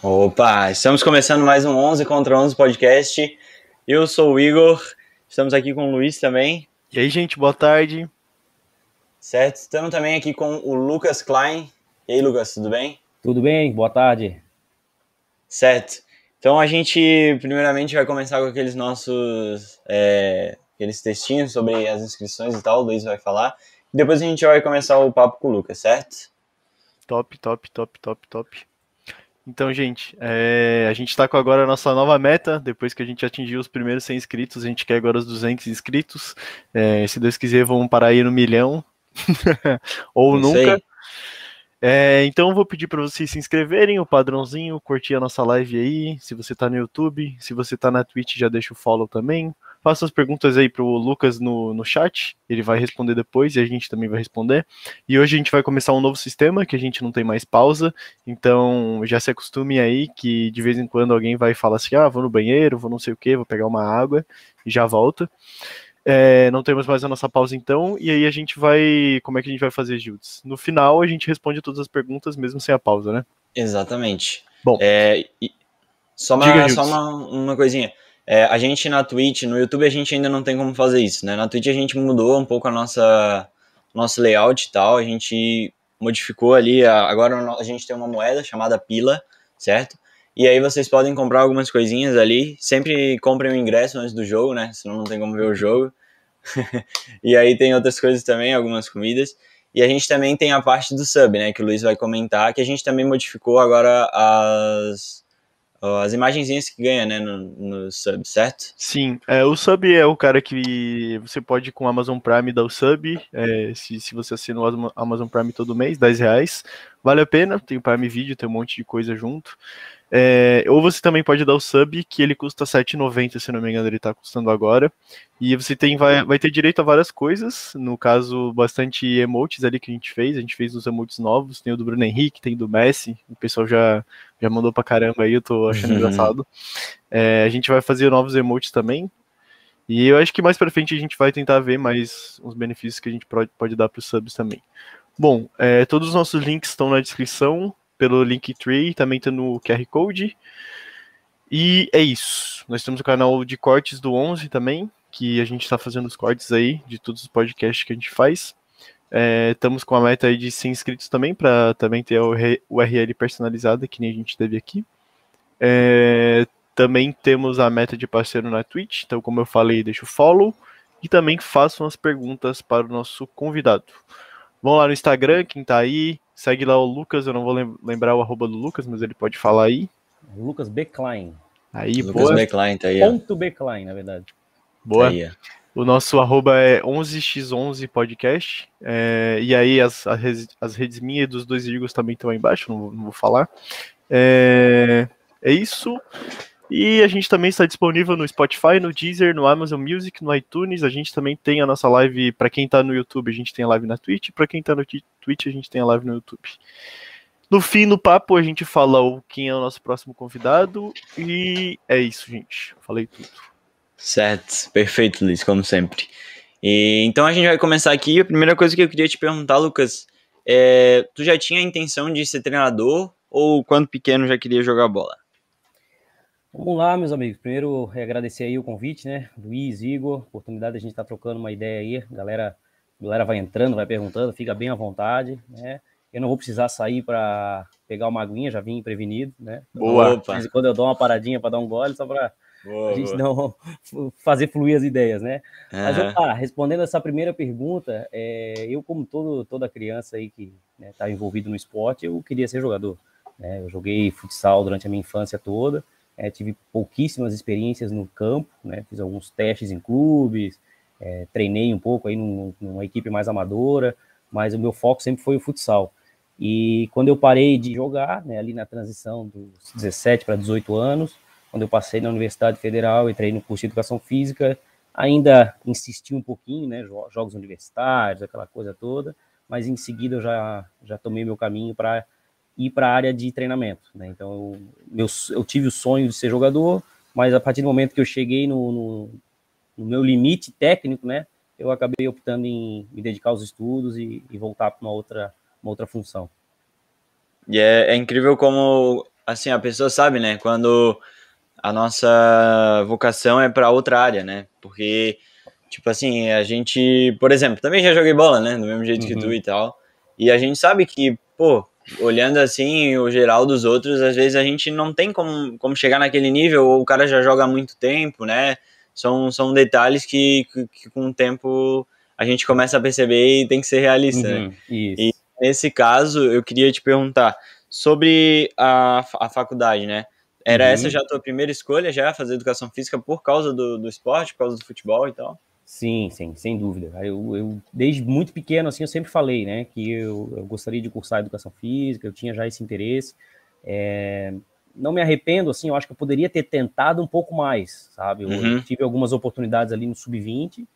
Opa, estamos começando mais um 11 contra 11 podcast. Eu sou o Igor, estamos aqui com o Luiz também. E aí, gente, boa tarde. Certo, estamos também aqui com o Lucas Klein. E aí, Lucas, tudo bem? Tudo bem, boa tarde. Certo. Então a gente primeiramente vai começar com aqueles nossos é, aqueles textinhos sobre as inscrições e tal, o Luiz vai falar. Depois a gente vai começar o papo com o Lucas, certo? Top, top, top, top, top. Então, gente, é, a gente está com agora a nossa nova meta. Depois que a gente atingiu os primeiros 100 inscritos, a gente quer agora os 200 inscritos. É, se Deus quiser, vamos parar aí no milhão. Ou Não nunca. É, então, vou pedir para vocês se inscreverem, o padrãozinho, curtir a nossa live aí. Se você está no YouTube, se você está na Twitch, já deixa o follow também. Faça as perguntas aí pro Lucas no, no chat, ele vai responder depois e a gente também vai responder. E hoje a gente vai começar um novo sistema que a gente não tem mais pausa, então já se acostume aí que de vez em quando alguém vai falar assim: ah, vou no banheiro, vou não sei o que, vou pegar uma água e já volta. É, não temos mais a nossa pausa então, e aí a gente vai. Como é que a gente vai fazer, Gildes? No final a gente responde todas as perguntas mesmo sem a pausa, né? Exatamente. Bom. É, só uma, Diga, só uma, uma coisinha. É, a gente na Twitch, no YouTube a gente ainda não tem como fazer isso, né? Na Twitch a gente mudou um pouco a nossa nosso layout e tal, a gente modificou ali, agora a gente tem uma moeda chamada Pila, certo? E aí vocês podem comprar algumas coisinhas ali, sempre comprem o ingresso antes do jogo, né? Senão não tem como ver o jogo. e aí tem outras coisas também, algumas comidas. E a gente também tem a parte do sub, né? Que o Luiz vai comentar, que a gente também modificou agora as as imagenzinhas que ganha, né, no, no sub, certo? Sim, é, o sub é o cara que você pode com o Amazon Prime dar o sub, é, se, se você assina o Amazon Prime todo mês, 10 reais, vale a pena, tem o Prime Video, tem um monte de coisa junto. É, ou você também pode dar o sub, que ele custa R$7,90, se não me engano, ele está custando agora. E você tem, vai, vai ter direito a várias coisas, no caso, bastante emotes ali que a gente fez. A gente fez uns emotes novos, tem o do Bruno Henrique, tem do Messi, o pessoal já, já mandou pra caramba aí, eu tô achando uhum. engraçado. É, a gente vai fazer novos emotes também. E eu acho que mais pra frente a gente vai tentar ver mais uns benefícios que a gente pode, pode dar para os subs também. Bom, é, todos os nossos links estão na descrição pelo Linktree, também tá no QR Code. E é isso. Nós temos o canal de cortes do 11 também, que a gente está fazendo os cortes aí de todos os podcasts que a gente faz. É, estamos com a meta aí de 100 inscritos também, para também ter o URL personalizada, que nem a gente teve aqui. É, também temos a meta de parceiro na Twitch, então, como eu falei, deixa o follow. E também façam as perguntas para o nosso convidado. Vão lá no Instagram, quem tá aí, segue lá o Lucas, eu não vou lembrar o arroba do Lucas, mas ele pode falar aí. Lucas Beckline. Aí, Lucas boa. Beckline, tá aí. Ponto Beckline, na verdade. Boa. Tá aí, o nosso arroba é 11x11 podcast. É, e aí as, as, as redes minhas e dos dois Igos também estão aí embaixo, não, não vou falar. É, é isso. E a gente também está disponível no Spotify, no Deezer, no Amazon Music, no iTunes. A gente também tem a nossa live, para quem está no YouTube, a gente tem a live na Twitch, para quem está no Twitch, a gente tem a live no YouTube. No fim, no papo, a gente fala quem é o nosso próximo convidado e é isso, gente. Falei tudo. Certo, perfeito, Luiz, como sempre. E, então a gente vai começar aqui. A primeira coisa que eu queria te perguntar, Lucas, é, tu já tinha a intenção de ser treinador ou quando pequeno já queria jogar bola? Vamos lá, meus amigos. Primeiro, é agradecer aí o convite, né? Luiz, Igor, oportunidade de a gente estar tá trocando uma ideia aí. Galera, galera vai entrando, vai perguntando, fica bem à vontade, né? Eu não vou precisar sair para pegar uma aguinha, já vim prevenido, né? Boa. De vez em quando eu dou uma paradinha para dar um gole, só para a gente não fazer fluir as ideias, né? Uhum. Mas respondendo essa primeira pergunta, é, eu como todo, toda criança aí que está né, tá envolvido no esporte, eu queria ser jogador. Né? Eu joguei futsal durante a minha infância toda, é, tive pouquíssimas experiências no campo, né? Fiz alguns testes em clubes, é, treinei um pouco aí num, numa equipe mais amadora, mas o meu foco sempre foi o futsal. E quando eu parei de jogar, né, ali na transição dos 17 para 18 anos, quando eu passei na Universidade Federal, entrei no curso de Educação Física, ainda insisti um pouquinho, né, jogos universitários, aquela coisa toda, mas em seguida eu já, já tomei meu caminho para ir para a área de treinamento. Né? Então, eu, meu, eu tive o sonho de ser jogador, mas a partir do momento que eu cheguei no, no, no meu limite técnico, né, eu acabei optando em me dedicar aos estudos e, e voltar para uma outra, uma outra função. E é, é, incrível como assim, a pessoa sabe, né, quando a nossa vocação é para outra área, né? Porque, tipo assim, a gente, por exemplo, também já joguei bola, né? Do mesmo jeito uhum. que tu uhum. e tal. E a gente sabe que, pô, olhando assim o geral dos outros, às vezes a gente não tem como, como chegar naquele nível, ou o cara já joga há muito tempo, né? São, são detalhes que, que, que com o tempo a gente começa a perceber e tem que ser realista, né? uhum, né? E nesse caso, eu queria te perguntar sobre a, a faculdade, né? Era uhum. essa já a tua primeira escolha, já fazer educação física por causa do, do esporte, por causa do futebol e tal? Sim, sim, sem dúvida. Eu, eu, desde muito pequeno, assim, eu sempre falei, né, que eu, eu gostaria de cursar educação física, eu tinha já esse interesse. É, não me arrependo, assim, eu acho que eu poderia ter tentado um pouco mais, sabe? Eu, uhum. tive algumas oportunidades ali no sub-20.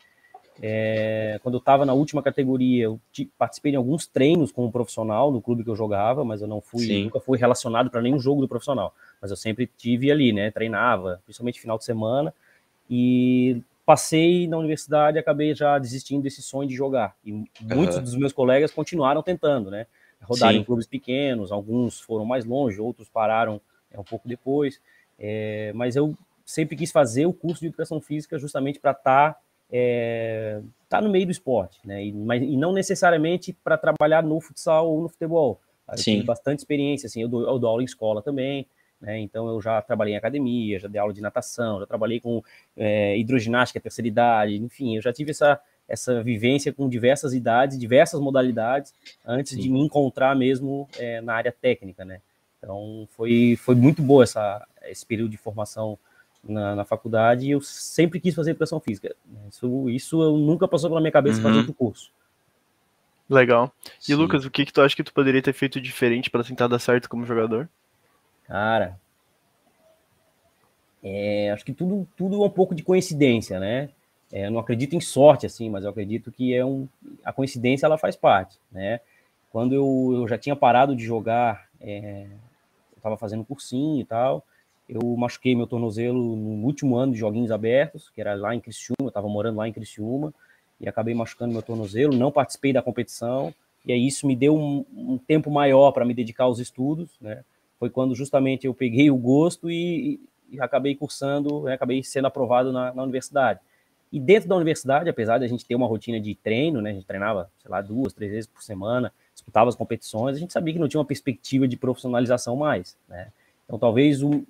É, quando eu estava na última categoria, eu participei de alguns treinos como profissional no clube que eu jogava, mas eu não fui, Sim. nunca fui relacionado para nenhum jogo do profissional. Mas eu sempre tive ali, né? Treinava, principalmente final de semana. E passei na universidade e acabei já desistindo desse sonho de jogar. E muitos uhum. dos meus colegas continuaram tentando, né? Rodaram Sim. em clubes pequenos, alguns foram mais longe, outros pararam é, um pouco depois. É, mas eu sempre quis fazer o curso de educação física justamente para estar tá, é, tá no meio do esporte, né? E, mas, e não necessariamente para trabalhar no futsal ou no futebol. Eu Sim. bastante experiência, assim, eu dou, eu dou aula em escola também, né? Então eu já trabalhei em academia, já dei aula de natação, já trabalhei com é, hidroginástica, terceira idade, enfim, eu já tive essa, essa vivência com diversas idades, diversas modalidades, antes Sim. de me encontrar mesmo é, na área técnica, né? Então foi, foi muito boa essa, esse período de formação na, na faculdade e eu sempre quis fazer educação física. Isso, isso eu nunca passou pela minha cabeça uhum. fazer outro curso. Legal. E Sim. Lucas, o que, que tu acha que tu poderia ter feito diferente para tentar dar certo como jogador? Cara, é, acho que tudo, tudo é um pouco de coincidência, né? É, eu não acredito em sorte, assim, mas eu acredito que é um, a coincidência ela faz parte, né? Quando eu, eu já tinha parado de jogar, é, eu estava fazendo cursinho e tal, eu machuquei meu tornozelo no último ano de joguinhos abertos, que era lá em Criciúma, eu estava morando lá em Criciúma, e acabei machucando meu tornozelo, não participei da competição, e aí isso me deu um, um tempo maior para me dedicar aos estudos, né? Foi quando justamente eu peguei o gosto e, e acabei cursando, né, acabei sendo aprovado na, na, universidade. E dentro da universidade, apesar de a gente ter uma rotina de treino, né, a gente treinava, sei lá, duas, três vezes por semana, disputava as competições, a gente sabia que não tinha uma perspectiva de profissionalização mais, né? Então, talvez o,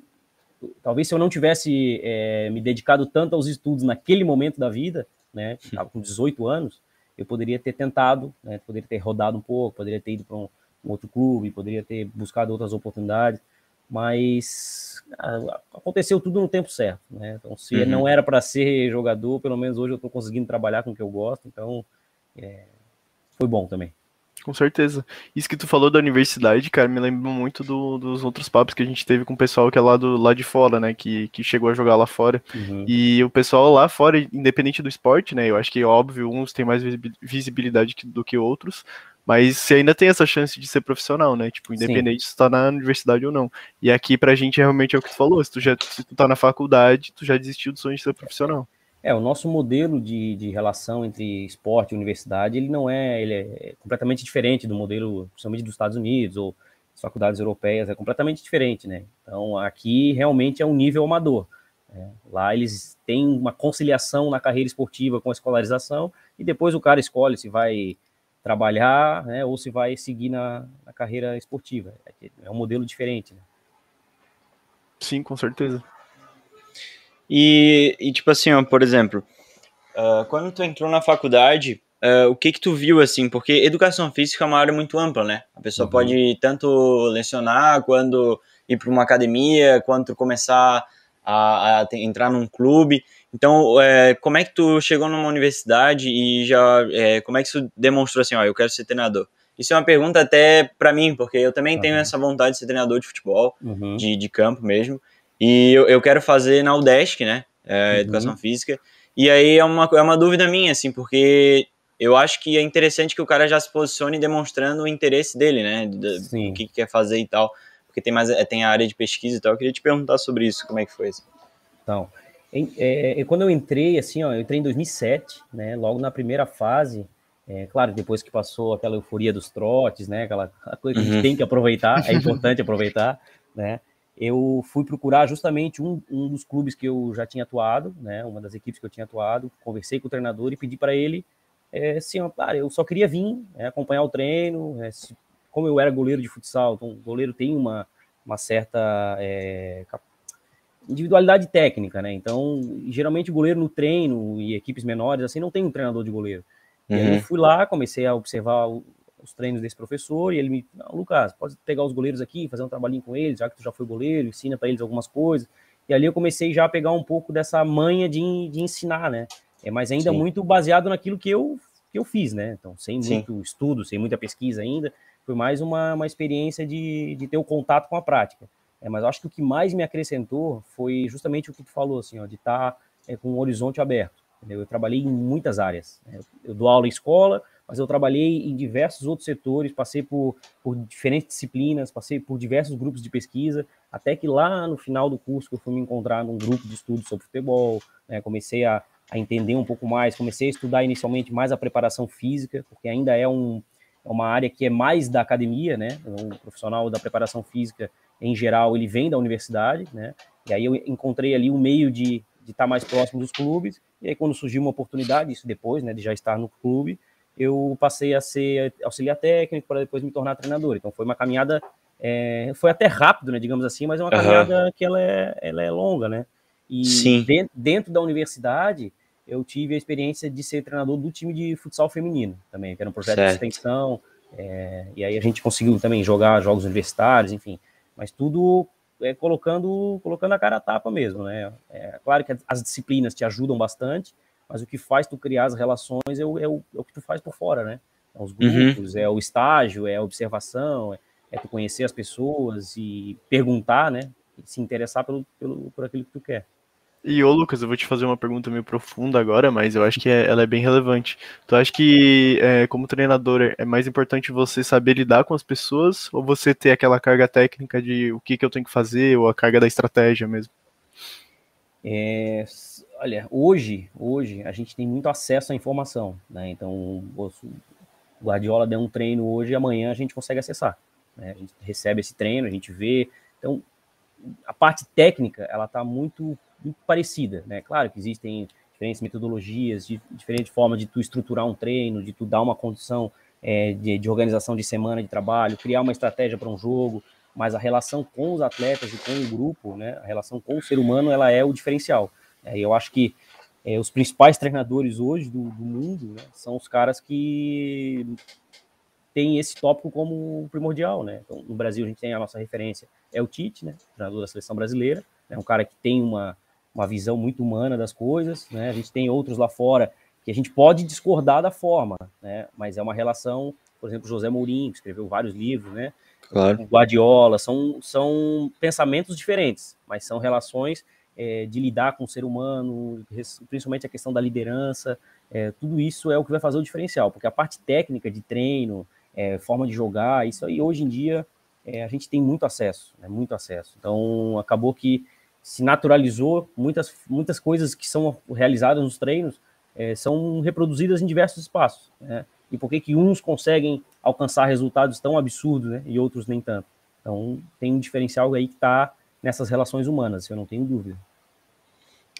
talvez se eu não tivesse é, me dedicado tanto aos estudos naquele momento da vida, né, estava com 18 anos, eu poderia ter tentado, né, poderia ter rodado um pouco, poderia ter ido para um, um outro clube, poderia ter buscado outras oportunidades, mas ah, aconteceu tudo no tempo certo, né? Então, se uhum. não era para ser jogador, pelo menos hoje eu estou conseguindo trabalhar com o que eu gosto, então é, foi bom também. Com certeza. Isso que tu falou da universidade, cara, me lembra muito do, dos outros papos que a gente teve com o pessoal que é lá, do, lá de fora, né? Que, que chegou a jogar lá fora. Uhum. E o pessoal lá fora, independente do esporte, né? Eu acho que é óbvio, uns têm mais visibilidade do que outros, mas você ainda tem essa chance de ser profissional, né? Tipo, independente Sim. se tu tá na universidade ou não. E aqui pra gente realmente é o que tu falou, se tu, já, se tu tá na faculdade, tu já desistiu do sonho de ser profissional. É, o nosso modelo de, de relação entre esporte e universidade, ele não é, ele é completamente diferente do modelo, principalmente dos Estados Unidos ou das faculdades europeias, é completamente diferente, né? Então, aqui realmente é um nível amador. Né? Lá eles têm uma conciliação na carreira esportiva com a escolarização e depois o cara escolhe se vai trabalhar, né, ou se vai seguir na, na carreira esportiva. É, é um modelo diferente. Né? Sim, com certeza. E, e tipo assim, ó, por exemplo, uh, quando tu entrou na faculdade, uh, o que que tu viu assim? Porque educação física é uma área muito ampla, né? A pessoa uhum. pode tanto lecionar, quando ir para uma academia, quanto começar a, a entrar num clube. Então, é, como é que tu chegou numa universidade e já, é, como é que isso demonstrou assim, ó, eu quero ser treinador? Isso é uma pergunta até para mim, porque eu também uhum. tenho essa vontade de ser treinador de futebol, uhum. de, de campo mesmo, e eu, eu quero fazer na UDESC, né, é, uhum. Educação Física, e aí é uma, é uma dúvida minha, assim, porque eu acho que é interessante que o cara já se posicione demonstrando o interesse dele, né, do que quer fazer e tal, porque tem mais tem a área de pesquisa e tal, eu queria te perguntar sobre isso, como é que foi assim. Então, é, quando eu entrei, assim, ó, eu entrei em 2007, né, logo na primeira fase, é, claro, depois que passou aquela euforia dos trotes, né, aquela coisa que a gente uhum. tem que aproveitar, é importante aproveitar, né, eu fui procurar justamente um, um dos clubes que eu já tinha atuado, né, uma das equipes que eu tinha atuado, conversei com o treinador e pedi para ele, é, assim, ó, cara, eu só queria vir, é, acompanhar o treino, é, se, como eu era goleiro de futsal, então o goleiro tem uma, uma certa é, individualidade técnica, né, então geralmente o goleiro no treino e equipes menores, assim, não tem um treinador de goleiro. Uhum. E aí eu uhum. fui lá, comecei a observar os treinos desse professor e ele me, não, Lucas, pode pegar os goleiros aqui, fazer um trabalhinho com eles, já que tu já foi goleiro, ensina para eles algumas coisas. E ali eu comecei já a pegar um pouco dessa manha de, de ensinar, né? É, mas ainda Sim. muito baseado naquilo que eu, que eu fiz, né? Então, sem Sim. muito estudo, sem muita pesquisa ainda, foi mais uma, uma experiência de, de ter o contato com a prática. É, mas acho que o que mais me acrescentou foi justamente o que tu falou, assim, ó, de estar tá, é, com um horizonte aberto. Entendeu? Eu trabalhei em muitas áreas. Né? Eu dou aula em escola, mas eu trabalhei em diversos outros setores, passei por, por diferentes disciplinas, passei por diversos grupos de pesquisa, até que lá no final do curso eu fui me encontrar num grupo de estudos sobre futebol, né, comecei a, a entender um pouco mais, comecei a estudar inicialmente mais a preparação física, porque ainda é, um, é uma área que é mais da academia, né, o profissional da preparação física, em geral, ele vem da universidade, né, e aí eu encontrei ali um meio de estar mais próximo dos clubes, e aí quando surgiu uma oportunidade, isso depois, né, de já estar no clube, eu passei a ser auxiliar técnico para depois me tornar treinador. Então foi uma caminhada, é, foi até rápido, né, digamos assim, mas é uma uhum. caminhada que ela é, ela é longa, né? E Sim. Dentro, dentro da universidade eu tive a experiência de ser treinador do time de futsal feminino também, que era um projeto certo. de extensão. É, e aí a gente conseguiu também jogar jogos universitários, enfim. Mas tudo é, colocando, colocando a cara a tapa mesmo, né? É, claro que as disciplinas te ajudam bastante, mas o que faz tu criar as relações é o, é o, é o que tu faz por fora, né? É os uhum. grupos, uhum. é o estágio, é a observação, é, é, tu conhecer as pessoas e perguntar, né? E se interessar pelo, pelo, por aquilo que tu quer. E ô Lucas, eu vou te fazer uma pergunta meio profunda agora, mas eu acho que é, ela é bem relevante. Tu acha que, é, como treinador, é mais importante você saber lidar com as pessoas ou você ter aquela carga técnica de o que, que eu tenho que fazer ou a carga da estratégia mesmo? É, olha, hoje, hoje a gente tem muito acesso à informação, né? Então, o Guardiola deu um treino hoje e amanhã a gente consegue acessar. Né? A gente recebe esse treino, a gente vê. Então, a parte técnica, ela está muito, muito, parecida, né? Claro que existem diferentes metodologias, de, diferente forma de tu estruturar um treino, de tu dar uma condição é, de, de organização de semana de trabalho, criar uma estratégia para um jogo, mas a relação com os atletas e com o grupo, né, a relação com o ser humano, ela é o diferencial. É, eu acho que é, os principais treinadores hoje do, do mundo né, são os caras que têm esse tópico como primordial. Né? Então, no Brasil, a gente tem a nossa referência, é o Tite, né, treinador da seleção brasileira, é um cara que tem uma, uma visão muito humana das coisas. Né? A gente tem outros lá fora que a gente pode discordar da forma, né? mas é uma relação, por exemplo, José Mourinho, que escreveu vários livros, né? Claro. Guardiola, são, são pensamentos diferentes, mas são relações é, de lidar com o ser humano, principalmente a questão da liderança, é, tudo isso é o que vai fazer o diferencial, porque a parte técnica de treino, é, forma de jogar, isso aí hoje em dia é, a gente tem muito acesso, né, muito acesso. Então acabou que se naturalizou muitas, muitas coisas que são realizadas nos treinos é, são reproduzidas em diversos espaços. Né? E por que, que uns conseguem alcançar resultados tão absurdos né, e outros nem tanto? Então tem um diferencial aí que está nessas relações humanas, eu não tenho dúvida.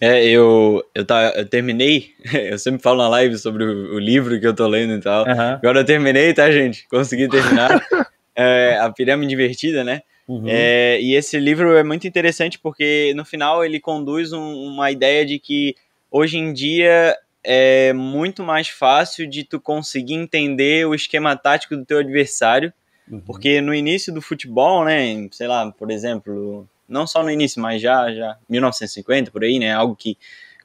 É, eu, eu, tá, eu terminei, eu sempre falo na live sobre o, o livro que eu tô lendo e tal. Uhum. Agora eu terminei, tá, gente? Consegui terminar. é, a Pirâmide Invertida, né? Uhum. É, e esse livro é muito interessante porque no final ele conduz um, uma ideia de que hoje em dia é muito mais fácil de tu conseguir entender o esquema tático do teu adversário, uhum. porque no início do futebol, né, sei lá, por exemplo, não só no início, mas já, já 1950, por aí, né? Algo que,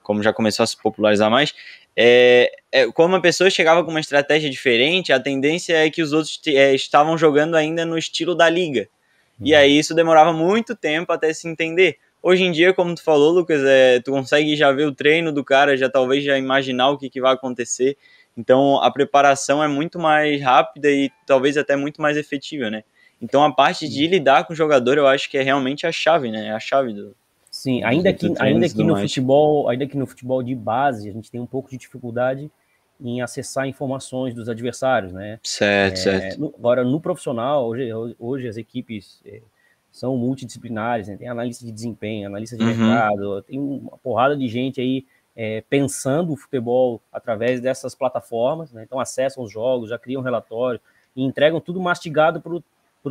como já começou a se popularizar mais, é, é, quando uma pessoa chegava com uma estratégia diferente, a tendência é que os outros é, estavam jogando ainda no estilo da liga. Uhum. E aí isso demorava muito tempo até se entender. Hoje em dia, como tu falou, Lucas, é, tu consegue já ver o treino do cara, já talvez já imaginar o que, que vai acontecer. Então a preparação é muito mais rápida e talvez até muito mais efetiva, né? Então a parte de lidar com o jogador, eu acho que é realmente a chave, né? É a chave do. Sim, ainda que, ainda que no mais. futebol, ainda que no futebol de base, a gente tem um pouco de dificuldade em acessar informações dos adversários, né? Certo, é, certo. No, agora, no profissional, hoje, hoje as equipes é, são multidisciplinares, né? tem analista de desempenho, analista de uhum. mercado, tem uma porrada de gente aí é, pensando o futebol através dessas plataformas, né? então acessam os jogos, já criam relatório e entregam tudo mastigado para o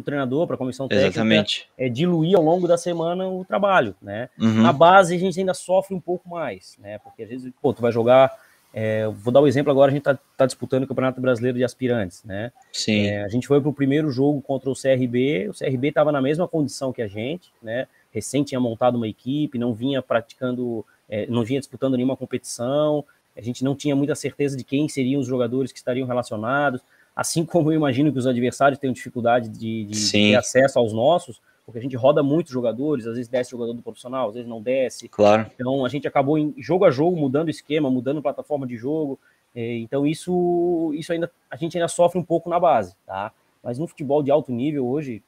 treinador, para a comissão técnica, Exatamente. É, diluir ao longo da semana o trabalho. Né? Uhum. Na base a gente ainda sofre um pouco mais, né? porque às vezes pô, tu vai jogar é, vou dar o um exemplo agora, a gente está tá disputando o Campeonato Brasileiro de Aspirantes, né? Sim. É, a gente foi para o primeiro jogo contra o CRB, o CRB estava na mesma condição que a gente, né? Recém tinha montado uma equipe, não vinha praticando, é, não vinha disputando nenhuma competição, a gente não tinha muita certeza de quem seriam os jogadores que estariam relacionados, assim como eu imagino que os adversários tenham dificuldade de, de, ter acesso aos nossos, porque a gente roda muitos jogadores, às vezes desce jogador do profissional, às vezes não desce. Claro. Então a gente acabou em jogo a jogo mudando o esquema, mudando plataforma de jogo. É, então isso, isso ainda a gente ainda sofre um pouco na base, tá? Mas no futebol de alto nível hoje,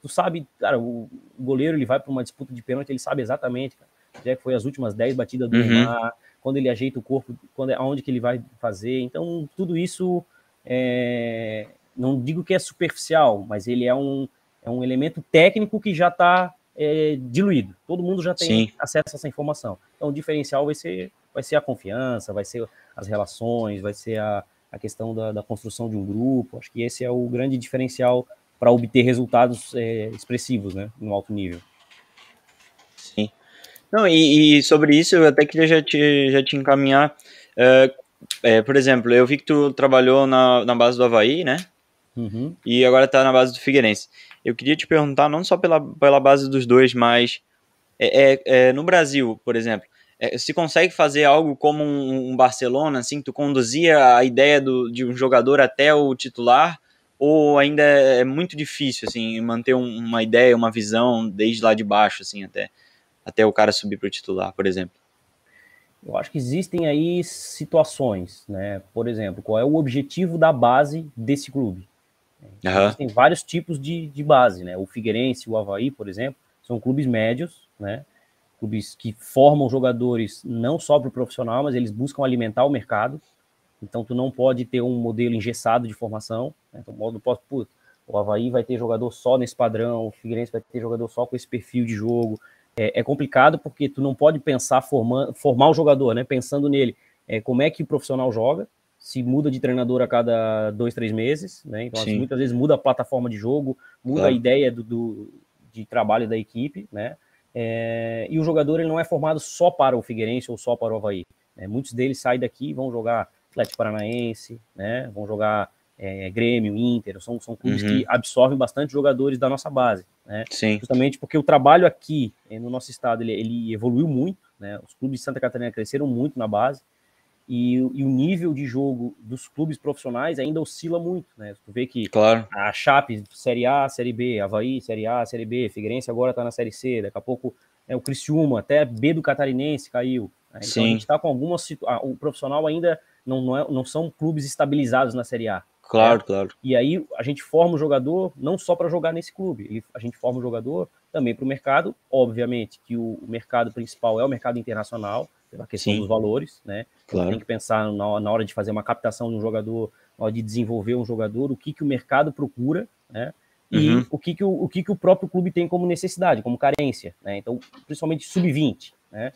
tu sabe, cara, o goleiro ele vai para uma disputa de pênalti, ele sabe exatamente, cara, já é que foi as últimas 10 batidas do uhum. Quando ele ajeita o corpo, quando aonde que ele vai fazer. Então tudo isso é, não digo que é superficial, mas ele é um é um elemento técnico que já está é, diluído. Todo mundo já tem Sim. acesso a essa informação. Então, o diferencial vai ser, vai ser a confiança, vai ser as relações, vai ser a, a questão da, da construção de um grupo. Acho que esse é o grande diferencial para obter resultados é, expressivos né, no alto nível. Sim. Não, e, e, sobre isso eu até queria já te, já te encaminhar. É, é, por exemplo, eu vi que tu trabalhou na, na base do Havaí, né? Uhum. E agora está na base do Figueirense. Eu queria te perguntar, não só pela, pela base dos dois, mas é, é, é no Brasil, por exemplo, é, se consegue fazer algo como um, um, Barcelona, assim, tu conduzia a ideia do, de um jogador até o titular, ou ainda é, é muito difícil, assim, manter um, uma ideia, uma visão desde lá de baixo, assim, até, até o cara subir para o titular, por exemplo? Eu acho que existem aí situações, né? Por exemplo, qual é o objetivo da base desse clube? Uhum. Tem vários tipos de, de base, né? O Figueirense, o Havaí, por exemplo, são clubes médios, né? Clubes que formam jogadores não só para o profissional, mas eles buscam alimentar o mercado. Então, tu não pode ter um modelo engessado de formação. Né? Então, não posso, putz, o Havaí vai ter jogador só nesse padrão, o Figueirense vai ter jogador só com esse perfil de jogo. É, é complicado porque tu não pode pensar formando, formar o jogador, né? Pensando nele, é, como é que o profissional joga, se muda de treinador a cada dois, três meses, né? Então, assim, muitas vezes muda a plataforma de jogo, muda claro. a ideia do, do, de trabalho da equipe, né? É, e o jogador ele não é formado só para o Figueirense ou só para o Havaí. Né? Muitos deles saem daqui e vão jogar Atlético Paranaense, né? Vão jogar é, Grêmio, Inter, são, são clubes uhum. que absorvem bastante jogadores da nossa base, né? Sim. Justamente porque o trabalho aqui eh, no nosso estado ele, ele evoluiu muito, né? Os clubes de Santa Catarina cresceram muito na base, e, e, o nível de jogo dos clubes profissionais ainda oscila muito, né? Tu vê que claro. a Chape, Série A, Série B, Havaí, Série A, Série B, Figueirense agora tá na Série C, daqui a pouco é o Criciúma, até B do Catarinense caiu. Né? Então Sim. a gente tá com algumas o profissional ainda não, não, é, não são clubes estabilizados na Série A. Claro, né? claro. E aí a gente forma o jogador não só para jogar nesse clube, a gente forma o jogador também para o mercado, obviamente que o, mercado principal é o mercado internacional, pela questão Sim. dos valores, né? Claro. Tem que pensar na, na, hora de fazer uma captação de um jogador, na hora de desenvolver um jogador, o que, que o mercado procura, né? E uhum. o, que, que, o, o que, que o próprio clube tem como necessidade, como carência, né? Então, principalmente sub-20, né?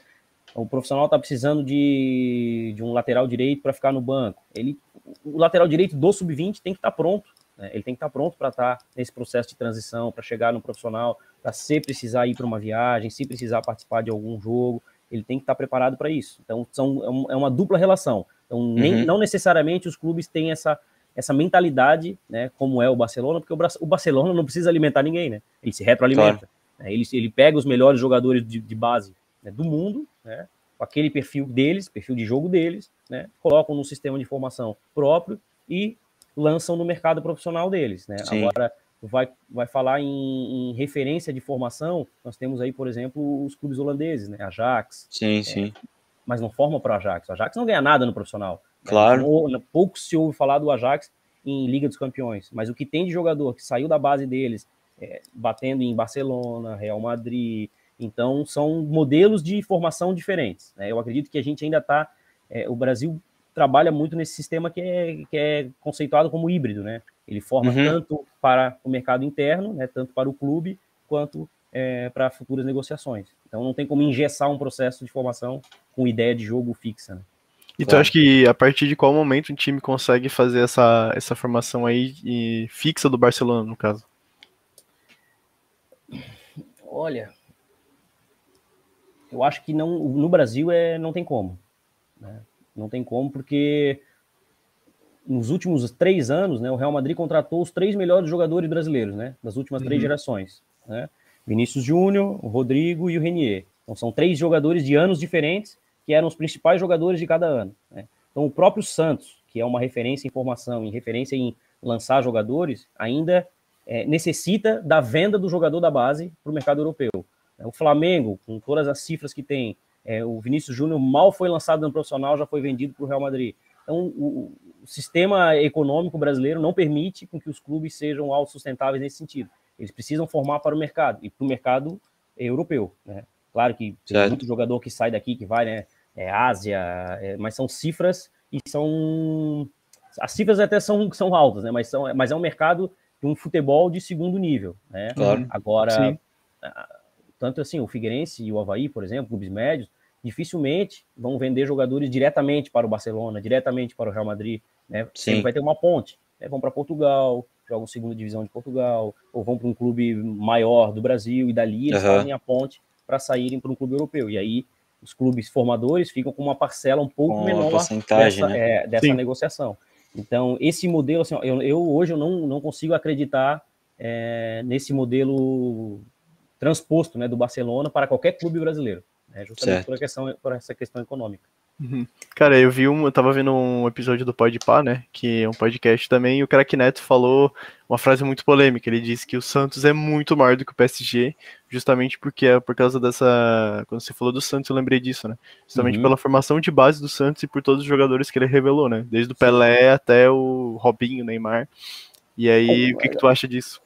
Então, o profissional está precisando de, de um lateral direito para ficar no banco. Ele, o lateral direito do sub-20 tem que estar tá pronto, né? Ele tem que estar tá pronto para estar tá nesse processo de transição, para chegar no profissional, para se precisar ir para uma viagem, se precisar participar de algum jogo ele tem que estar preparado para isso. Então, são, é, é uma dupla relação. Então, nem, uhum. não necessariamente os clubes têm essa, essa mentalidade, né, como é o Barcelona, porque o, o Barcelona não precisa alimentar ninguém, né? Ele se retroalimenta. Claro. Né? Ele, ele pega os melhores jogadores de, de base né, do mundo, né, aquele perfil deles, perfil de jogo deles, né, colocam no sistema de formação próprio e lançam no mercado profissional deles. Né? Agora, vai, vai falar em, em, referência de formação, nós temos aí, por exemplo, os clubes holandeses, né? Ajax. Sim, é, sim. Mas não forma para o Ajax. O Ajax não ganha nada no profissional. Claro. Né? Pouco se ouve falar do Ajax em Liga dos Campeões. Mas o que tem de jogador que saiu da base deles, é, batendo em Barcelona, Real Madrid. Então, são modelos de formação diferentes. Né? Eu acredito que a gente ainda está. É, o Brasil trabalha muito nesse sistema que é, que é conceituado como híbrido, né? Ele forma uhum. tanto para o mercado interno, né, tanto para o clube, quanto é, para futuras negociações. Então não tem como engessar um processo de formação com ideia de jogo fixa. Né? E tu acha que a partir de qual momento um time consegue fazer essa, essa formação aí e fixa do Barcelona, no caso? Olha, eu acho que não, no Brasil é, não tem como. Né? Não tem como, porque nos últimos três anos, né, o Real Madrid contratou os três melhores jogadores brasileiros, né, das últimas três uhum. gerações. Né? Vinícius Júnior, o Rodrigo e o Renier. Então são três jogadores de anos diferentes que eram os principais jogadores de cada ano. Né? Então o próprio Santos, que é uma referência em formação, em referência em lançar jogadores, ainda é, necessita da venda do jogador da base para o mercado europeu. O Flamengo, com todas as cifras que tem, é, o Vinícius Júnior mal foi lançado no profissional, já foi vendido para o Real Madrid. Então, o, o, sistema econômico brasileiro não permite com que os clubes sejam autossustentáveis nesse sentido. Eles precisam formar para o mercado e para o mercado europeu. Né? Claro que tem muito jogador que sai daqui, que vai, né? É Ásia, é, mas são cifras e são. As cifras até são, são altas, né? Mas, são, mas é um mercado de um futebol de segundo nível. Né? Claro. Agora, tanto assim, o Figueirense e o Havaí, por exemplo, clubes médios, dificilmente vão vender jogadores diretamente para o Barcelona, diretamente para o Real Madrid, né? Sempre vai ter uma ponte. Né? Vão para Portugal, jogam segunda divisão de Portugal, ou vão para um clube maior do Brasil, e dali eles uhum. fazem a ponte para saírem para um clube europeu. E aí os clubes formadores ficam com uma parcela um pouco com menor dessa, né? é, dessa negociação. Então, esse modelo, assim, eu, eu, hoje eu não, não consigo acreditar é, nesse modelo transposto né, do Barcelona para qualquer clube brasileiro, né, justamente por, questão, por, essa questão econômica. Uhum. Cara, eu vi um, eu tava vendo um episódio do Podpah, né, que é um podcast também, e o Crack Neto falou uma frase muito polêmica, ele disse que o Santos é muito maior do que o PSG, justamente porque é por causa dessa, quando você falou do Santos, eu lembrei disso, né, justamente uhum. pela formação de base do Santos e por todos os jogadores que ele revelou, né, desde o Pelé até o Robinho, Neymar, e aí, o que, que tu acha disso?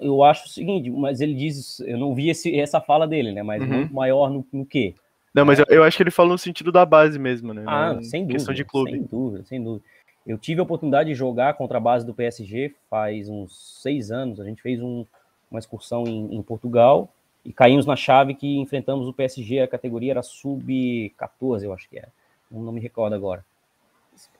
Eu acho o seguinte, mas ele diz, eu não vi esse, essa fala dele, né? Mas uhum. muito maior no, no quê? Não, mas é. eu, eu, acho que ele falou no sentido da base mesmo, né? Ah, Na sem dúvida. Questão de clube. Sem dúvida, sem dúvida. Eu tive a oportunidade de jogar contra a base do PSG faz uns seis anos. A gente fez um, uma excursão em, em, Portugal e caímos na chave que enfrentamos o PSG. A categoria era sub-14, eu acho que era. Não, não me recordo agora.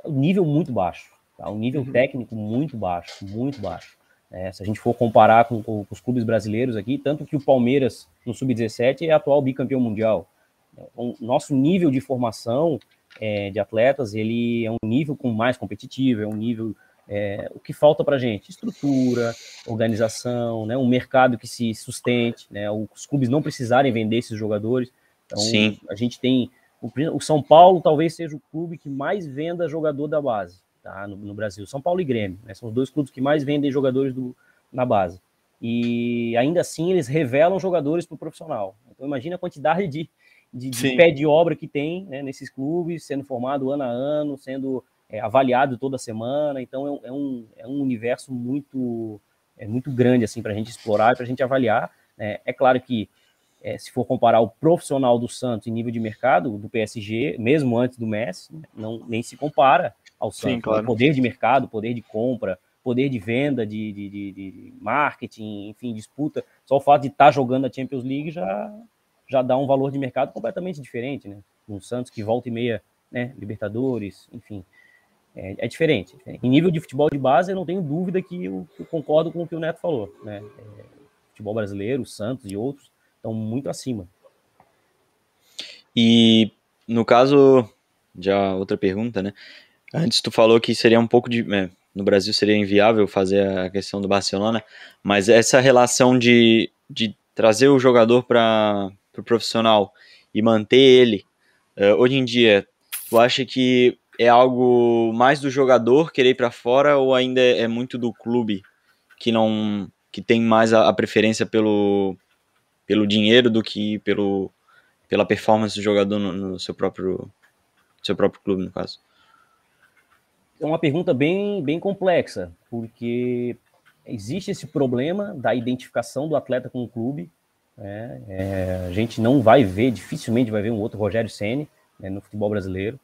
Nível muito baixo. Tá? Um nível uhum. técnico muito baixo, muito baixo. É, se a gente for comparar com, com, os clubes brasileiros aqui, tanto que o Palmeiras no Sub-17 é atual bicampeão mundial. O nosso nível de formação é, de atletas, ele é um nível com mais competitivo, é um nível é, o que falta para a gente? Estrutura, organização, né, um mercado que se sustente, né, os clubes não precisarem vender esses jogadores. Então, Sim. a gente tem. O, o São Paulo talvez seja o clube que mais venda jogador da base tá? no, no Brasil. São Paulo e Grêmio, né? São os dois clubes que mais vendem jogadores do, na base. E ainda assim eles revelam jogadores para o profissional. Então imagina a quantidade de, de, de pé de obra que tem né, nesses clubes, sendo formado ano a ano, sendo é, avaliado toda semana. Então é, é, um, é um universo muito, é muito grande assim para a gente explorar, para a gente avaliar. Né? É claro que é, se for comparar o profissional do Santos em nível de mercado, do PSG, mesmo antes do Messi, não, nem se compara ao Santos. Sim, né? claro. Poder de mercado, poder de compra, poder de venda, de, de, de, de, marketing, enfim, disputa. Só o fato de estar tá jogando a Champions League já, já dá um valor de mercado completamente diferente, né? Um Santos que volta e meia, né? Libertadores, enfim. É, é diferente, Em nível de futebol de base, eu não tenho dúvida que eu, eu concordo com o que o Neto falou, né? É, futebol brasileiro, Santos e outros estão muito acima. E no caso, já outra pergunta, né? Antes tu falou que seria um pouco de. É, no Brasil seria inviável fazer a questão do Barcelona, mas essa relação de, de trazer o jogador para o pro profissional e manter ele, uh, hoje em dia, tu acha que é algo mais do jogador querer ir para fora ou ainda é muito do clube que não que tem mais a, a preferência pelo, pelo dinheiro do que pelo, pela performance do jogador no, no seu próprio seu próprio clube no caso? É uma pergunta bem, bem complexa, porque existe esse problema da identificação do atleta com o clube. Né? É, a gente não vai ver, dificilmente vai ver um outro Rogério Ceni né, no futebol brasileiro.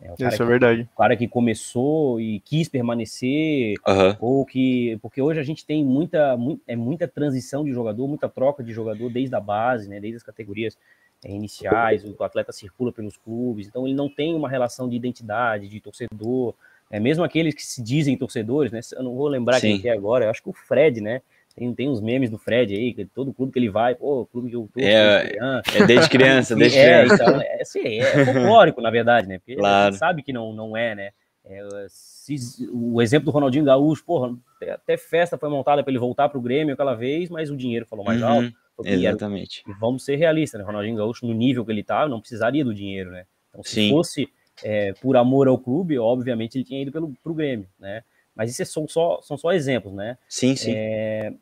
É, Isso que, é verdade. O cara que começou e quis permanecer, uhum. ou que. Porque hoje a gente tem muita, muito, é muita transição de jogador, muita troca de jogador desde a base, né, desde as categorias é, iniciais, o atleta circula pelos clubes, então ele não tem uma relação de identidade, de torcedor. É, mesmo aqueles que se dizem torcedores, né? Eu não vou lembrar Sim. quem é agora, eu acho que o Fred, né? Tem, tem uns memes do Fred aí, que todo clube que ele vai, pô, clube que eu tô. É, é desde criança, desde é, criança. Então, é, assim, é folclórico, na verdade, né? Porque claro. sabe que não, não é, né? É, se, o exemplo do Ronaldinho Gaúcho, porra, até festa foi montada para ele voltar para o Grêmio aquela vez, mas o dinheiro falou mais uhum, alto. Exatamente. Era, vamos ser realistas, né? Ronaldinho Gaúcho, no nível que ele tá, não precisaria do dinheiro, né? Então, se Sim. fosse é, por amor ao clube, obviamente ele tinha ido pelo, pro Grêmio, né? Mas isso é, são, só, são só exemplos, né? Sim, sim. É,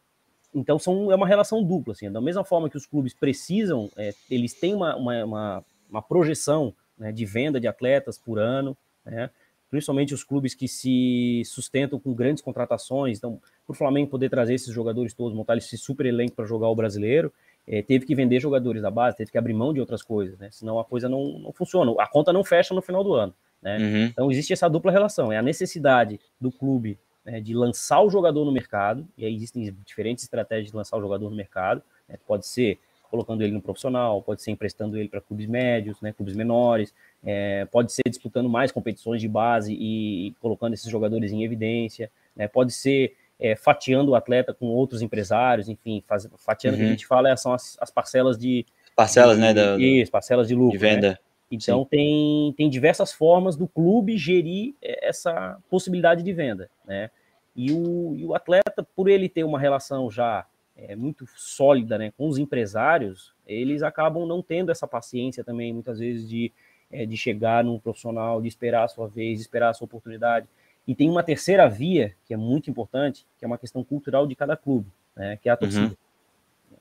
então são, é uma relação dupla, assim, da mesma forma que os clubes precisam, é, eles têm uma, uma, uma, uma projeção né, de venda de atletas por ano, né, principalmente os clubes que se sustentam com grandes contratações, então, para o Flamengo poder trazer esses jogadores todos, montar esse super elenco para jogar o brasileiro, é, teve que vender jogadores da base, teve que abrir mão de outras coisas, né, senão a coisa não, não funciona, a conta não fecha no final do ano. Né? Uhum. Então existe essa dupla relação, é a necessidade do clube né, de lançar o jogador no mercado, e aí existem diferentes estratégias de lançar o jogador no mercado, né, pode ser colocando ele no profissional, pode ser emprestando ele para clubes médios, né, clubes menores, é, pode ser disputando mais competições de base e, e colocando esses jogadores em evidência, né, pode ser é, fatiando o atleta com outros empresários, enfim, faz, fatiando, uhum. que a gente fala, são as, as parcelas de... Parcelas, de, né? Da, isso, parcelas de lucro. De venda. Né? Então tem, tem diversas formas do clube gerir é, essa possibilidade de venda, né? E o, e o atleta, por ele ter uma relação já é, muito sólida né, com os empresários, eles acabam não tendo essa paciência também, muitas vezes, de, é, de chegar num profissional, de esperar a sua vez, de esperar a sua oportunidade. E tem uma terceira via, que é muito importante, que é uma questão cultural de cada clube, né, que é a torcida. Uhum.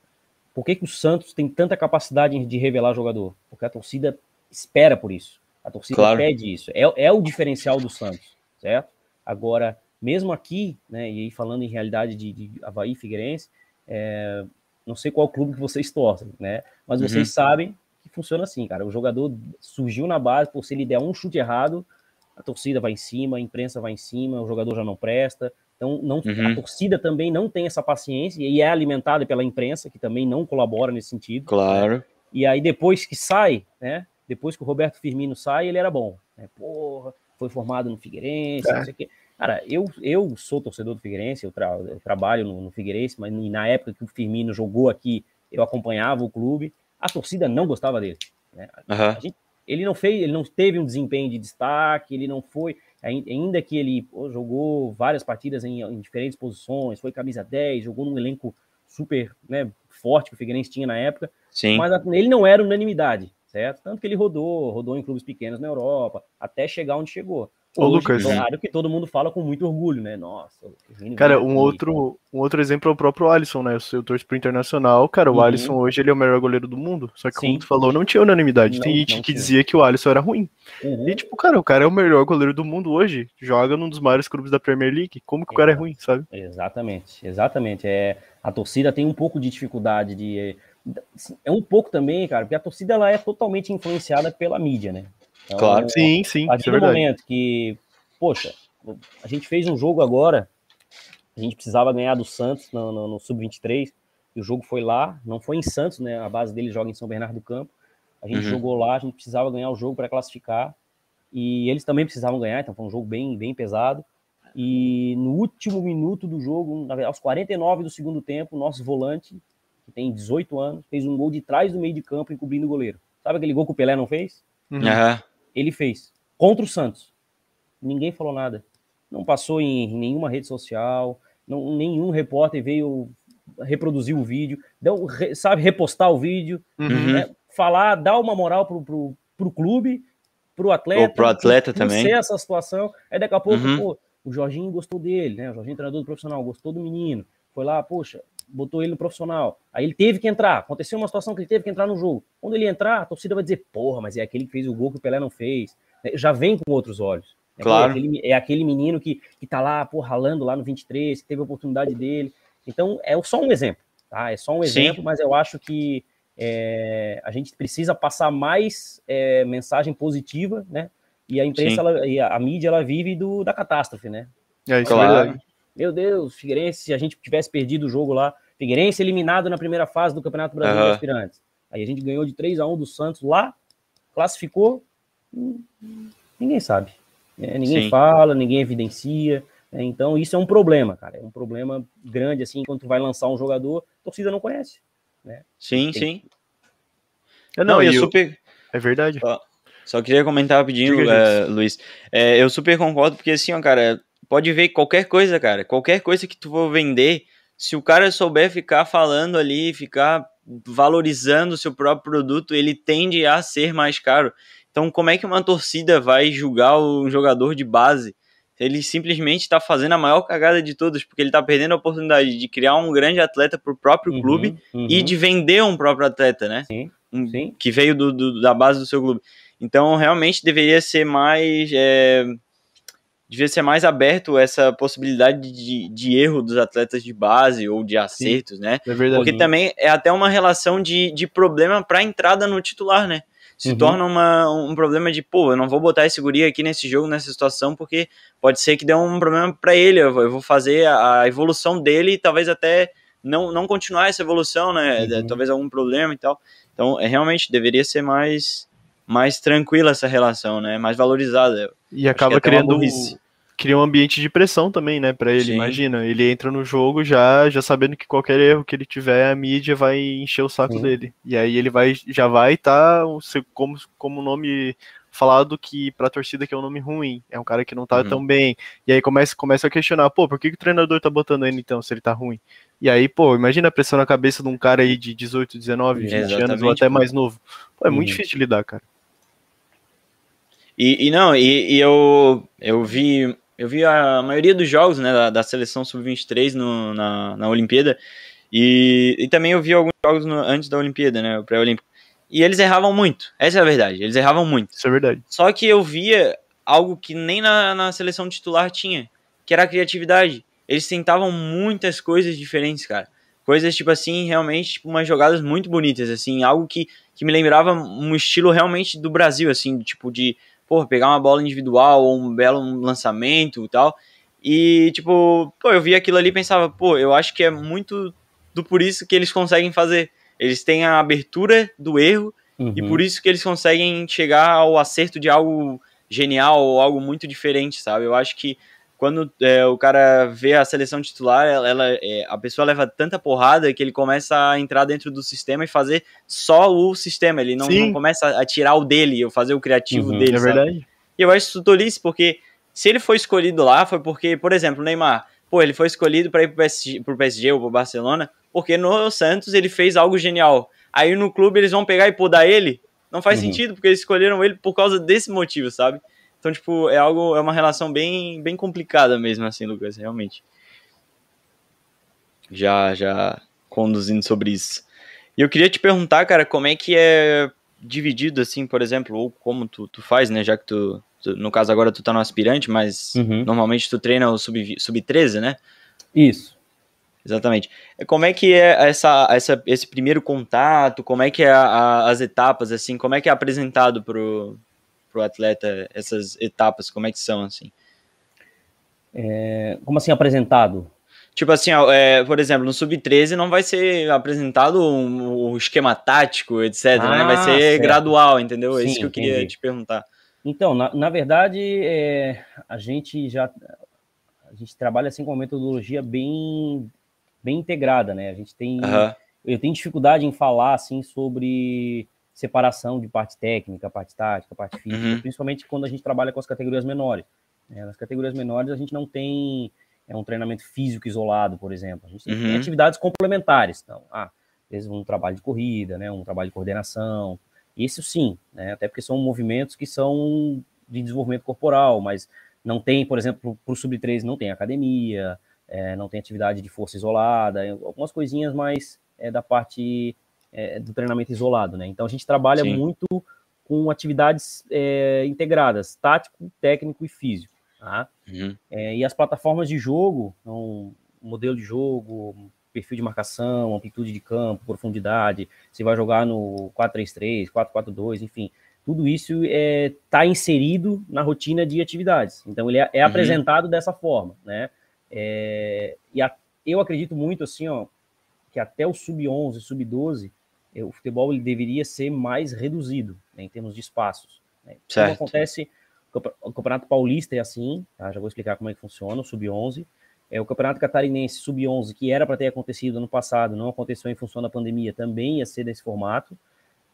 Por que, que o Santos tem tanta capacidade de revelar jogador? Porque a torcida espera por isso. A torcida claro. pede isso. É, é o diferencial do Santos, certo? Agora, mesmo aqui, né, e aí falando em realidade de, de Havaí Figueirense, é, não sei qual clube que vocês torcem, né? Mas uhum. vocês sabem que funciona assim, cara. O jogador surgiu na base, por se ele der um chute errado, a torcida vai em cima, a imprensa vai em cima, o jogador já não presta. Então, não, uhum. a torcida também não tem essa paciência e é alimentada pela imprensa, que também não colabora nesse sentido. Claro. Né? E aí, depois que sai, né? Depois que o Roberto Firmino sai, ele era bom. Né? Porra, foi formado no Figueirense, é. não sei o quê. Cara, eu, eu sou torcedor do Figueirense, eu, tra eu trabalho no, no, Figueirense, mas na época que o Firmino jogou aqui, eu acompanhava o clube, a torcida não gostava dele. Né? Uhum. Gente, ele não fez, ele não teve um desempenho de destaque, ele não foi, ainda que ele pô, jogou várias partidas em, em, diferentes posições, foi camisa 10, jogou num elenco super né, forte que o Figueirense tinha na época, Sim. mas ele não era unanimidade, certo? Tanto que ele rodou, rodou em clubes pequenos na Europa, até chegar onde chegou. Ô, Lucas. Claro que todo mundo fala com muito orgulho, né? Nossa. Cara, um outro, um outro exemplo é o próprio Alisson, né? Eu torço pro Internacional. Cara, o uhum. Alisson hoje ele é o melhor goleiro do mundo. Só que, Sim. como tu falou, não tinha unanimidade. Não, Tem gente que dizia que o Alisson era ruim. Uhum. E, tipo, cara, o cara é o melhor goleiro do mundo hoje. Joga num dos maiores clubes da Premier League. Como que o cara é ruim, sabe? Exatamente, exatamente. É, a torcida tem um pouco de dificuldade de. É um pouco também, cara, porque a torcida ela é totalmente influenciada pela mídia, né? Então, claro, sim, sim. A partir do é momento que, poxa, a gente fez um jogo agora, a gente precisava ganhar do Santos no, no, no Sub-23, e o jogo foi lá, não foi em Santos, né? A base dele joga em São Bernardo do Campo. A gente uhum. jogou lá, a gente precisava ganhar o jogo para classificar, e eles também precisavam ganhar, então foi um jogo bem, bem pesado. E no último minuto do jogo, aos 49 do segundo tempo, nosso volante, que tem 18 anos, fez um gol de trás do meio de campo, encobrindo o goleiro. Sabe aquele gol que o Pelé não fez? Uhum ele fez contra o Santos. Ninguém falou nada. Não passou em nenhuma rede social, não, nenhum repórter veio reproduzir o vídeo, deu, sabe, repostar o vídeo, uhum. né, falar, dar uma moral pro, pro, pro clube, pro atleta. Ou pro atleta também. Ser essa situação. Aí daqui a pouco, uhum. pô, o Jorginho gostou dele, né? O Jorginho, treinador do profissional, gostou do menino. Foi lá, poxa, botou ele no profissional. Aí ele teve que entrar. Aconteceu uma situação que ele teve que entrar no jogo. Quando ele entrar, a torcida vai dizer, porra, mas é aquele que fez o gol que o Pelé não fez. É, já vem com outros olhos. É, claro. É aquele, é aquele menino que, que tá lá, pô, ralando lá no 23, que teve a oportunidade dele. Então, é só um exemplo, tá? É só um exemplo, Sim. mas eu acho que é, a gente precisa passar mais é, mensagem positiva, né? E a imprensa, ela, e a, a, mídia, ela vive do, da catástrofe, né? É, isso claro. É. Meu Deus, Figueirense, se a gente tivesse perdido o jogo lá, Figueirense eliminado na primeira fase do Campeonato Brasileiro uhum. de Aspirantes. Aí a gente ganhou de 3 a 1 do Santos lá, classificou, ninguém sabe. É, ninguém Sim. fala, ninguém evidencia. É, então, isso é um problema, cara. É um problema grande, assim, quando tu vai lançar um jogador, a torcida não conhece. Né? Sim, Tem... sim. É, não, não eu, super... É verdade. Só, só queria comentar rapidinho, Diga, uh, Luiz. É, eu super concordo, porque assim, ó, cara, pode ver qualquer coisa, cara. Qualquer coisa que tu for vender, se o cara souber ficar falando ali, ficar valorizando o seu próprio produto, ele tende a ser mais caro. Então, como é que uma torcida vai julgar um jogador de base? Ele simplesmente está fazendo a maior cagada de todas, porque ele está perdendo a oportunidade de criar um grande atleta para o próprio uhum, clube uhum. e de vender um próprio atleta, né? Sim, sim. Que veio do, do, da base do seu clube. Então, realmente deveria ser mais. É, devia ser mais aberto essa possibilidade de, de erro dos atletas de base ou de acertos, sim, né? É verdade. Porque também é até uma relação de, de problema para entrada no titular, né? se uhum. torna uma, um problema de, pô, eu não vou botar esse guri aqui nesse jogo, nessa situação, porque pode ser que dê um problema para ele, eu vou fazer a, evolução dele e talvez até não, não continuar essa evolução, né, uhum. talvez algum problema e tal. Então, é, realmente, deveria ser mais, mais tranquila essa relação, né, mais valorizada. E acaba criando cria um ambiente de pressão também, né, para ele. Sim. Imagina, ele entra no jogo já já sabendo que qualquer erro que ele tiver, a mídia vai encher o saco Sim. dele. E aí ele vai já vai estar tá, como como nome falado que pra torcida que é um nome ruim, é um cara que não tá uhum. tão bem. E aí começa começa a questionar, pô, por que, que o treinador tá botando ele então se ele tá ruim? E aí, pô, imagina a pressão na cabeça de um cara aí de 18, 19, 20 Exatamente, anos ou até mais novo. Pô, é muito uhum. difícil de lidar, cara. E, e não, e, e, eu, eu vi eu vi a maioria dos jogos né, da, da seleção sub-23 na, na Olimpíada. E, e também eu vi alguns jogos no, antes da Olimpíada, né? O pré-olímpico. E eles erravam muito. Essa é a verdade. Eles erravam muito. Isso é verdade. Só que eu via algo que nem na, na seleção titular tinha, que era a criatividade. Eles tentavam muitas coisas diferentes, cara. Coisas, tipo assim, realmente, tipo, umas jogadas muito bonitas, assim, algo que, que me lembrava um estilo realmente do Brasil, assim, tipo, de pô, pegar uma bola individual ou um belo lançamento e tal. E, tipo, pô, eu vi aquilo ali e pensava, pô, eu acho que é muito do por isso que eles conseguem fazer. Eles têm a abertura do erro uhum. e por isso que eles conseguem chegar ao acerto de algo genial ou algo muito diferente, sabe? Eu acho que quando é, o cara vê a seleção titular, ela, ela é, a pessoa leva tanta porrada que ele começa a entrar dentro do sistema e fazer só o sistema. Ele não, não começa a tirar o dele, ou fazer o criativo uhum, dele. É verdade. E eu acho isso tolice, porque se ele foi escolhido lá, foi porque, por exemplo, o Neymar, pô, ele foi escolhido para ir pro PSG, pro PSG ou pro Barcelona, porque no Santos ele fez algo genial. Aí no clube eles vão pegar e podar ele. Não faz uhum. sentido, porque eles escolheram ele por causa desse motivo, sabe? Então, tipo, é algo, é uma relação bem, bem complicada mesmo, assim, Lucas, realmente. Já, já conduzindo sobre isso. E eu queria te perguntar, cara, como é que é dividido, assim, por exemplo, ou como tu, tu faz, né, já que tu, tu no caso agora tu tá no aspirante, mas uhum. normalmente tu treina o sub-13, sub né? Isso. Exatamente. Como é que é essa, essa, esse primeiro contato, como é que é a, a, as etapas, assim, como é que é apresentado pro, para o atleta essas etapas? Como é que são, assim? É, como assim apresentado? Tipo assim, é, por exemplo, no Sub-13 não vai ser apresentado um, um esquema tático, etc. Ah, né? Vai ah, ser certo. gradual, entendeu? Sim, é isso que eu queria entendi. te perguntar. Então, na, na verdade, é, a gente já a gente trabalha assim com uma metodologia bem, bem integrada, né? A gente tem. Eu tenho dificuldade em falar assim sobre separação de parte técnica, parte tática, parte física, uhum. principalmente quando a gente trabalha com as categorias menores. Né? Nas categorias menores a gente não tem é um treinamento físico isolado, por exemplo. A gente uhum. tem atividades complementares. Então, ah, às vezes um trabalho de corrida, né, um trabalho de coordenação. Isso sim, né, até porque são movimentos que são de desenvolvimento corporal, mas não tem, por exemplo, para o sub-13 não tem academia, é, não tem atividade de força isolada, algumas coisinhas mais é, da parte é, do treinamento isolado, né? Então a gente trabalha Sim. muito com atividades é, integradas, tático, técnico e físico. Tá? Uhum. É, e as plataformas de jogo, então, modelo de jogo, perfil de marcação, amplitude de campo, profundidade, se vai jogar no 4-3-3, 4-4-2, enfim, tudo isso está é, tá inserido na rotina de atividades. Então, ele é, é uhum. apresentado dessa forma, né? É, e a, eu acredito muito, assim, ó, que até o sub-11, sub-12, é, o futebol ele deveria ser mais reduzido, né, em termos de espaços. Né? Como acontece, o Campeonato Paulista é assim, tá? já vou explicar como é que funciona, o sub-11. É, o Campeonato Catarinense sub-11, que era para ter acontecido ano passado, não aconteceu em função da pandemia, também ia ser desse formato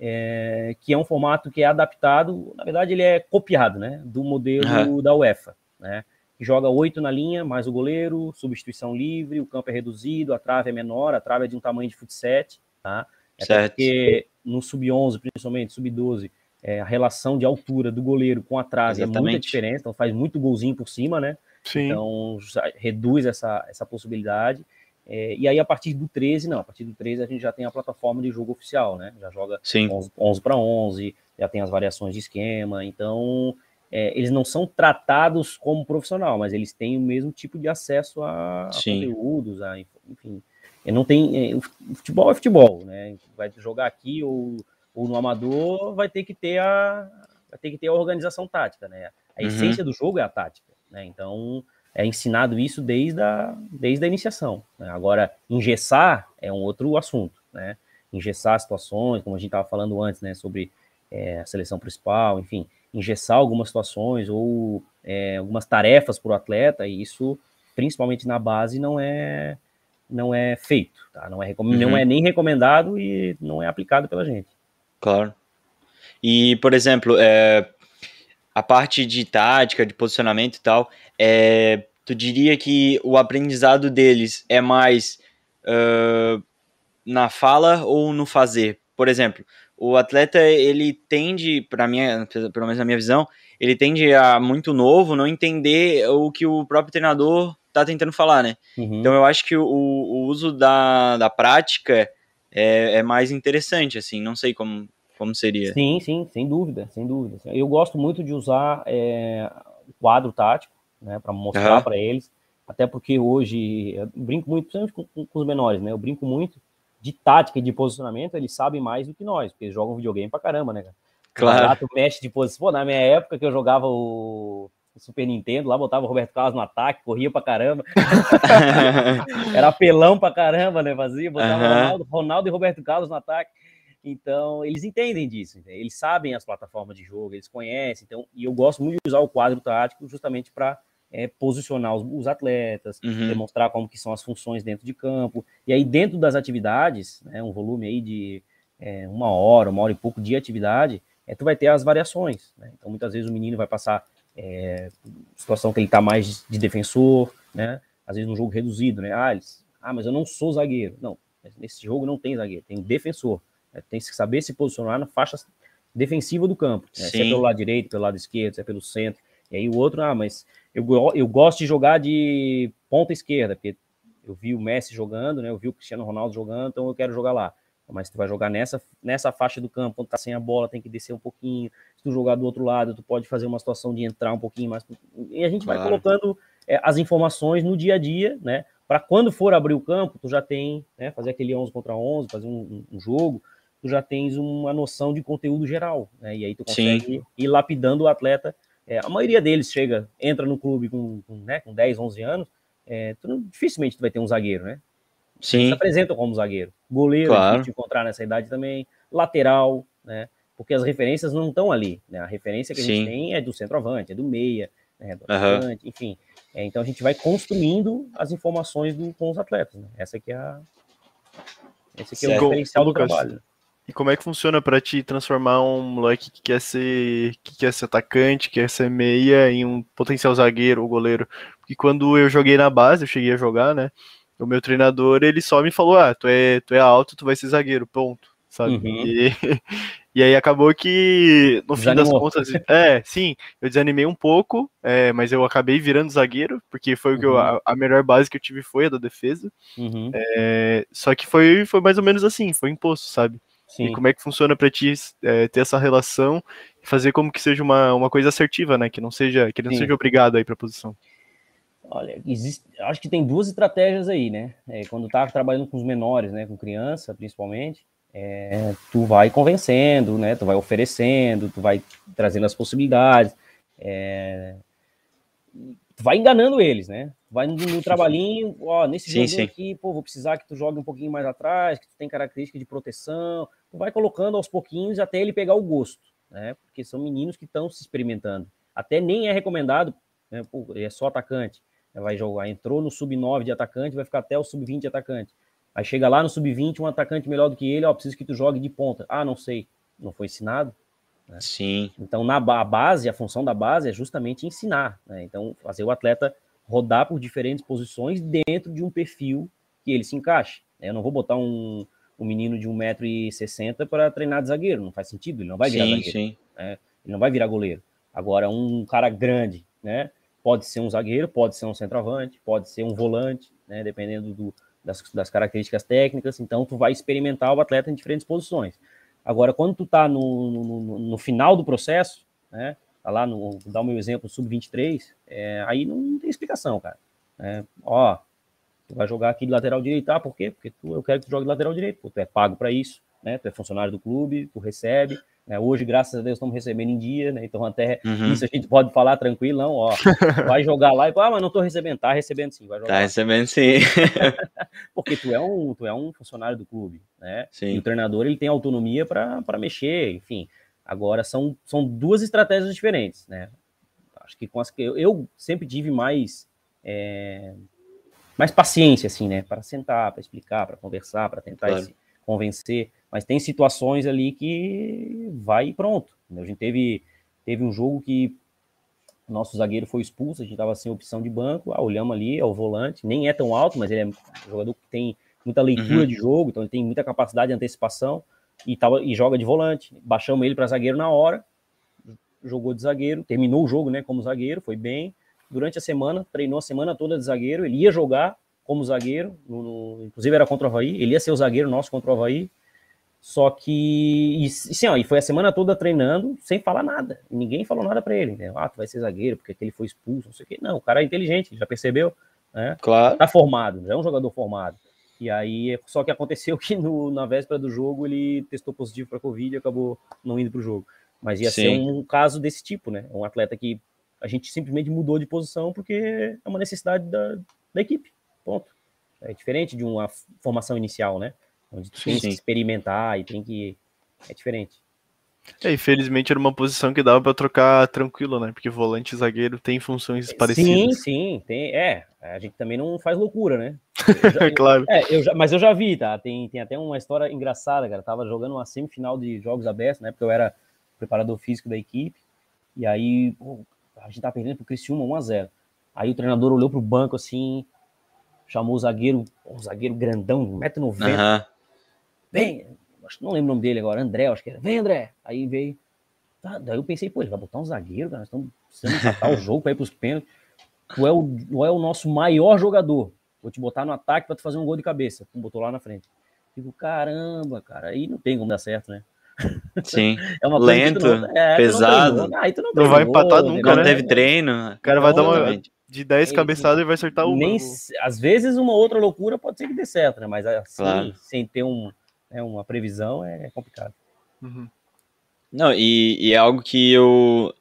é, que é um formato que é adaptado, na verdade ele é copiado, né, do modelo uhum. da UEFA, né, que joga oito na linha, mais o goleiro, substituição livre, o campo é reduzido, a trave é menor, a trave é de um tamanho de futsal, tá? É certo. porque no sub-11, principalmente, sub-12, é, a relação de altura do goleiro com a trave é muita diferença, então faz muito golzinho por cima, né? Sim. Então reduz essa, essa possibilidade. É, e aí, a partir do 13, não, a partir do 13 a gente já tem a plataforma de jogo oficial, né? Já joga Sim. 11, 11 para 11, já tem as variações de esquema, então é, eles não são tratados como profissional, mas eles têm o mesmo tipo de acesso a, a conteúdos, a, enfim. Não tem, é, o futebol é futebol, né? Vai jogar aqui ou, ou no amador, vai ter que ter a, vai ter que ter a organização tática, né? A uhum. essência do jogo é a tática, né? Então é ensinado isso desde a, desde a iniciação. Né? Agora, engessar é um outro assunto, né? Engessar situações, como a gente estava falando antes, né? Sobre é, a seleção principal, enfim, engessar algumas situações ou é, algumas tarefas para o atleta, e isso, principalmente na base, não é não é feito, tá? Não é, uhum. não é nem recomendado e não é aplicado pela gente. Claro. E, por exemplo, é, a parte de tática, de posicionamento e tal, é, tu diria que o aprendizado deles é mais uh, na fala ou no fazer? Por exemplo, o atleta ele tende, para minha, pelo menos na minha visão, ele tende a muito novo não entender o que o próprio treinador tá tentando falar, né? Uhum. Então eu acho que o, o uso da, da prática é, é mais interessante, assim, não sei como como seria. Sim, sim, sem dúvida, sem dúvida. Eu gosto muito de usar é, o quadro tático, né, para mostrar uhum. para eles, até porque hoje eu brinco muito, principalmente com, com, os menores, né? Eu brinco muito de tática e de posicionamento, eles sabem mais do que nós, porque eles jogam videogame pra caramba, né? Claro. O mexe de posição. Pô, na minha época que eu jogava o Super Nintendo, lá botava o Roberto Carlos no ataque, corria pra caramba. Era apelão pra caramba, né? Fazia, botava uhum. Ronaldo, Ronaldo e Roberto Carlos no ataque. Então, eles entendem disso, entende? eles sabem as plataformas de jogo, eles conhecem. Então, e eu gosto muito de usar o quadro tático justamente para é, posicionar os, os atletas, uhum. demonstrar como que são as funções dentro de campo. E aí, dentro das atividades, né, um volume aí de é, uma hora, uma hora e pouco de atividade, é, tu vai ter as variações. Né? Então, muitas vezes o menino vai passar é, situação que ele está mais de defensor, né? Às vezes um jogo reduzido, né? Ah, eles, ah, mas eu não sou zagueiro. Não, nesse jogo não tem zagueiro, tem defensor. Né? Tem que saber se posicionar na faixa defensiva do campo. Né? Se é pelo lado direito, pelo lado esquerdo, se é pelo centro. E aí o outro, ah, mas eu, eu gosto de jogar de ponta esquerda, porque eu vi o Messi jogando, né? Eu vi o Cristiano Ronaldo jogando, então eu quero jogar lá. Mas tu vai jogar nessa, nessa faixa do campo, quando tá sem a bola, tem que descer um pouquinho. Se tu jogar do outro lado, tu pode fazer uma situação de entrar um pouquinho mais. E a gente claro. vai colocando é, as informações no dia a dia, né? Para quando for abrir o campo, tu já tem, né? Fazer aquele 11 contra 11, fazer um, um jogo, tu já tens uma noção de conteúdo geral, né? E aí tu consegue Sim. ir lapidando o atleta. É, a maioria deles chega, entra no clube com, com, né, com 10, 11 anos, é, tu dificilmente tu vai ter um zagueiro, né? Sim. Se apresentam como zagueiro. Goleiro, claro. a gente encontrar nessa idade também, lateral, né? Porque as referências não estão ali, né? A referência que a Sim. gente tem é do centroavante, é do meia, né? do uhum. enfim. É, então a gente vai construindo as informações do, com os atletas, né? Essa aqui é a... Esse aqui é o diferencial do trabalho. E como é que funciona para ti transformar um moleque que quer ser que quer ser atacante, quer ser meia em um potencial zagueiro ou goleiro? Porque quando eu joguei na base, eu cheguei a jogar, né? O meu treinador, ele só me falou: "Ah, tu é, tu é alto, tu vai ser zagueiro", ponto, sabe? Uhum. E, e aí acabou que no fim das contas, é, sim, eu desanimei um pouco, é, mas eu acabei virando zagueiro, porque foi o que eu, uhum. a, a, melhor base que eu tive foi a da defesa. Uhum. É, só que foi, foi mais ou menos assim, foi imposto, sabe? Sim. E como é que funciona para ti é, ter essa relação e fazer como que seja uma, uma coisa assertiva, né? Que não seja, que não Sim. seja obrigado aí para a posição. Olha, existe, acho que tem duas estratégias aí, né? É, quando tá trabalhando com os menores, né, com criança, principalmente, é, tu vai convencendo, né? Tu vai oferecendo, tu vai trazendo as possibilidades, é, tu vai enganando eles, né? Vai no, no trabalhinho, ó, nesse sim, jogo aqui, pô, vou precisar que tu jogue um pouquinho mais atrás, que tu tem característica de proteção, tu vai colocando aos pouquinhos até ele pegar o gosto, né? Porque são meninos que estão se experimentando. Até nem é recomendado, né? Pô, é só atacante. Vai jogar, entrou no sub-9 de atacante, vai ficar até o sub-20 de atacante. Aí chega lá no sub-20, um atacante melhor do que ele, ó, preciso que tu jogue de ponta. Ah, não sei. Não foi ensinado? Né? Sim. Então, na base, a função da base é justamente ensinar. Né? Então, fazer o atleta rodar por diferentes posições dentro de um perfil que ele se encaixe. Né? Eu não vou botar um, um menino de 1,60m para treinar de zagueiro, não faz sentido, ele não vai virar sim, zagueiro. Sim. Né? Ele não vai virar goleiro. Agora, um cara grande, né? Pode ser um zagueiro, pode ser um centroavante, pode ser um volante, né? Dependendo do, das, das, características técnicas, então tu vai experimentar o atleta em diferentes posições. Agora, quando tu tá no, no, no final do processo, né, tá lá no, dar o meu exemplo, sub-23, é, aí não tem explicação, cara. É, ó, tu vai jogar aqui de lateral direito, tá? Por quê? Porque tu, eu quero que tu jogue de lateral direito, pô, tu é pago para isso, né, tu é funcionário do clube, tu recebe, né? Hoje, graças a Deus, estamos recebendo em dia, né? Então, até uhum. isso a gente pode falar tranquilo, não, ó. Vai jogar lá e ah, mas não estou recebendo. Tá recebendo sim, vai jogar. Tá recebendo sim. Porque tu é um, tu é um funcionário do clube, né? Sim. E o treinador ele tem autonomia para mexer, enfim. Agora são, são duas estratégias diferentes, né? Acho que com as que eu, eu sempre tive mais é, mais paciência, assim, né? Para sentar, para explicar, para conversar, para tentar claro. esse, convencer. Mas tem situações ali que vai e pronto. A gente teve, teve um jogo que o nosso zagueiro foi expulso, a gente estava sem opção de banco, ah, olhamos ali, é o volante, nem é tão alto, mas ele é um jogador que tem muita leitura uhum. de jogo, então ele tem muita capacidade de antecipação e, tava, e joga de volante. Baixamos ele para zagueiro na hora, jogou de zagueiro, terminou o jogo né, como zagueiro, foi bem. Durante a semana, treinou a semana toda de zagueiro, ele ia jogar como zagueiro, no, no, inclusive era contra o Havaí, ele ia ser o zagueiro nosso contra o Havaí, só que, e, sim, ó, e foi a semana toda treinando sem falar nada. Ninguém falou nada para ele. Né? Ah, tu vai ser zagueiro porque ele foi expulso, não sei o quê. Não, o cara é inteligente, já percebeu, né? Claro. Tá formado, já é um jogador formado. E aí, só que aconteceu que no, na véspera do jogo ele testou positivo para Covid e acabou não indo pro jogo. Mas ia sim. ser um caso desse tipo, né? Um atleta que a gente simplesmente mudou de posição porque é uma necessidade da, da equipe. Ponto. É diferente de uma formação inicial, né? Onde tu tem que experimentar e tem que. É diferente. É, infelizmente era uma posição que dava para trocar tranquilo, né? Porque volante e zagueiro tem funções parecidas. Sim, sim, tem. É, a gente também não faz loucura, né? Já, claro. É, eu já, mas eu já vi, tá? Tem, tem até uma história engraçada, cara. Eu tava jogando uma semifinal de jogos abertos, né? Porque eu era preparador físico da equipe. E aí, pô, a gente tava perdendo pro Criciúma 1x0. Aí o treinador olhou pro banco assim, chamou o zagueiro, um zagueiro grandão, 1,90m. Uhum vem, acho que não lembro o nome dele agora, André, acho que era, vem André, aí veio, tá, daí eu pensei, pô, ele vai botar um zagueiro, cara, nós estamos precisando matar o jogo para ir pros pênaltis, tu é, o, tu é o nosso maior jogador, vou te botar no ataque para tu fazer um gol de cabeça, tu botou lá na frente, digo, caramba, cara, aí não tem como dar certo, né? Sim, é uma lento, não, é, pesado, não, não, não vai empatar nunca, não né? teve treino, o cara vai dar uma de 10 cabeçadas e vai acertar uma. Nem, às vezes uma outra loucura pode ser que dê certo, né? Mas assim, claro. sem ter um, né, uma previsão é complicado. Uhum. Não, e, e, é algo que eu,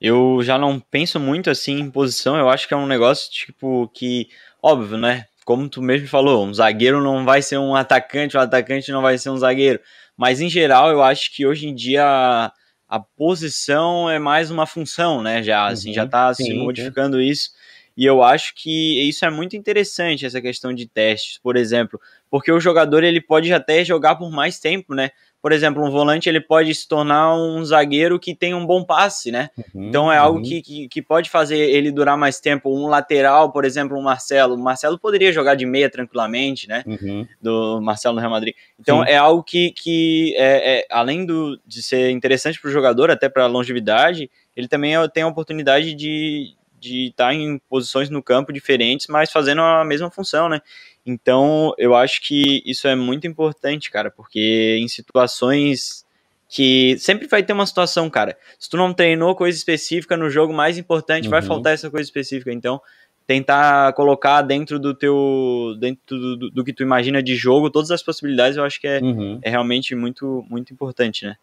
eu já não penso muito assim em posição, eu acho que é um negócio tipo que, óbvio, né? Como tu mesmo falou, um zagueiro não vai ser um atacante, um atacante não vai ser um zagueiro. Mas em geral, eu acho que hoje em dia a, a posição é mais uma função, né? Já, assim, já uhum. tá se modificando isso. E eu acho que isso é muito interessante, essa questão de testes, por exemplo, porque o jogador ele pode até jogar por mais tempo, né? Por exemplo, um volante ele pode se tornar um zagueiro que tem um bom passe, né? Uhum, então é algo uhum. que, que, que, pode fazer ele durar mais tempo. Um lateral, por exemplo, um Marcelo. O Marcelo poderia jogar de meia tranquilamente, né? Uhum. Do Marcelo no Real Madrid. Então Sim. é algo que, que é, é, além do, de ser interessante para o jogador, até para a longevidade, ele também tem a oportunidade de, de estar tá em posições no campo diferentes, mas fazendo a mesma função, né? Então, eu acho que isso é muito importante, cara, porque em situações que sempre vai ter uma situação, cara. Se tu não treinou coisa específica no jogo mais importante, uhum. vai faltar essa coisa específica. Então, tentar colocar dentro do teu dentro do, do, do, que tu imagina de jogo todas as possibilidades eu acho que é, uhum. é realmente muito muito importante né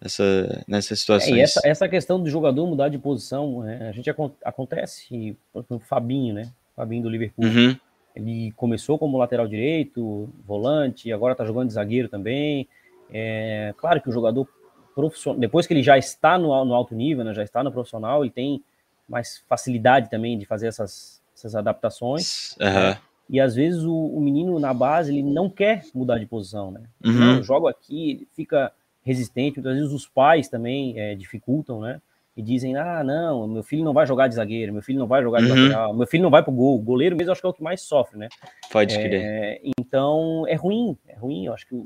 essa nessas situações é, e essa, essa questão do jogador mudar de posição né, a gente acontece por exemplo, o Fabinho né Fabinho do Liverpool uhum. Ele começou como lateral direito volante agora tá jogando de zagueiro também é claro que o jogador profissional depois que ele já está no, no alto nível né, já está no profissional ele tem mais facilidade também de fazer essas, essas adaptações. Uhum. E às vezes o, o, menino na base ele não quer mudar de posição, né? Uhum. Eu jogo aqui, ele fica resistente. Muitas vezes os pais também é, dificultam, né? E dizem: ah, não, meu filho não vai jogar de zagueiro, meu filho não vai jogar de uhum. lateral, meu filho não vai pro gol. O goleiro mesmo acho que é o que mais sofre, né? Pode é, crer. Então é ruim, é ruim. Eu acho que o,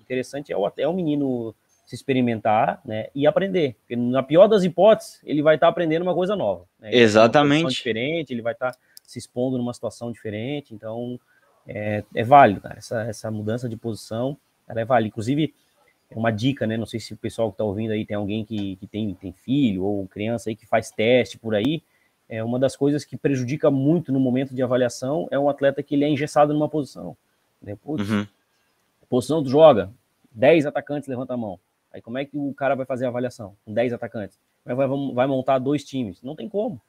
interessante é o, é o menino se experimentar né, e aprender. Porque na pior das hipóteses, ele vai estar tá aprendendo uma coisa nova. Né? Exatamente. diferente, ele vai estar tá se expondo numa situação diferente. Então, é, é válido, cara. Essa, essa mudança de posição, ela é válida. Inclusive, é uma dica, né? Não sei se o pessoal que está ouvindo aí tem alguém que, que tem, tem filho ou criança aí que faz teste por aí. É uma das coisas que prejudica muito no momento de avaliação é um atleta que ele é engessado numa posição. Né? Putz, uhum. Posição tu joga, 10 atacantes levanta a mão. Aí como é que o cara vai fazer a avaliação com 10 atacantes? Vai, vai, vai montar dois times? Não tem como.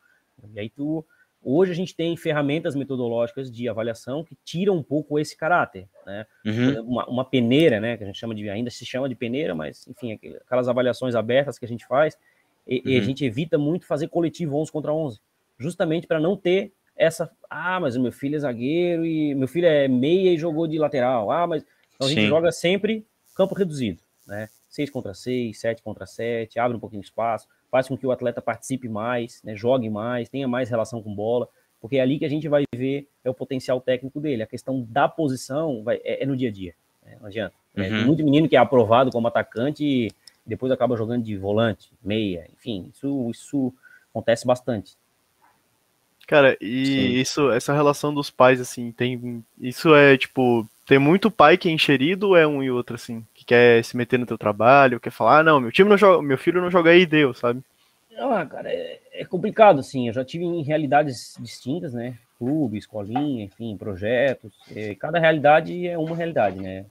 E aí tu. Hoje a gente tem ferramentas metodológicas de avaliação que tiram um pouco esse caráter, né? Uhum. Uma, uma, peneira, né? Que a gente chama de ainda se chama de peneira, mas enfim, aquelas avaliações abertas que a gente faz, e, uhum. e a uhum. gente evita muito fazer coletivo 11 contra 11, justamente para não ter essa, ah, mas o meu filho é zagueiro e meu filho é meia e jogou de lateral. Ah, mas então a gente Sim. joga sempre campo reduzido, né? 6 contra 6, 7 contra 7, abre um pouquinho de espaço, faz com que o atleta participe mais, né, jogue mais, tenha mais relação com bola, porque é ali que a gente vai ver é o potencial técnico dele. A questão da posição vai, é, é no dia a dia, né, não adianta. É, uhum. tem muito menino que é aprovado como atacante e depois acaba jogando de volante, meia, enfim, isso, isso acontece bastante. Cara, e Sim. isso, essa relação dos pais, assim, tem. Isso é tipo tem muito pai que é enxerido é um e outro, assim, que quer se meter no teu trabalho, quer falar, ah, não, meu time não joga, meu filho não joga aí, deu, sabe? Ah, cara, é, é, complicado, assim, eu já tive em realidades distintas, né, clube, escolinha, enfim, projetos, é, cada realidade é uma realidade, né,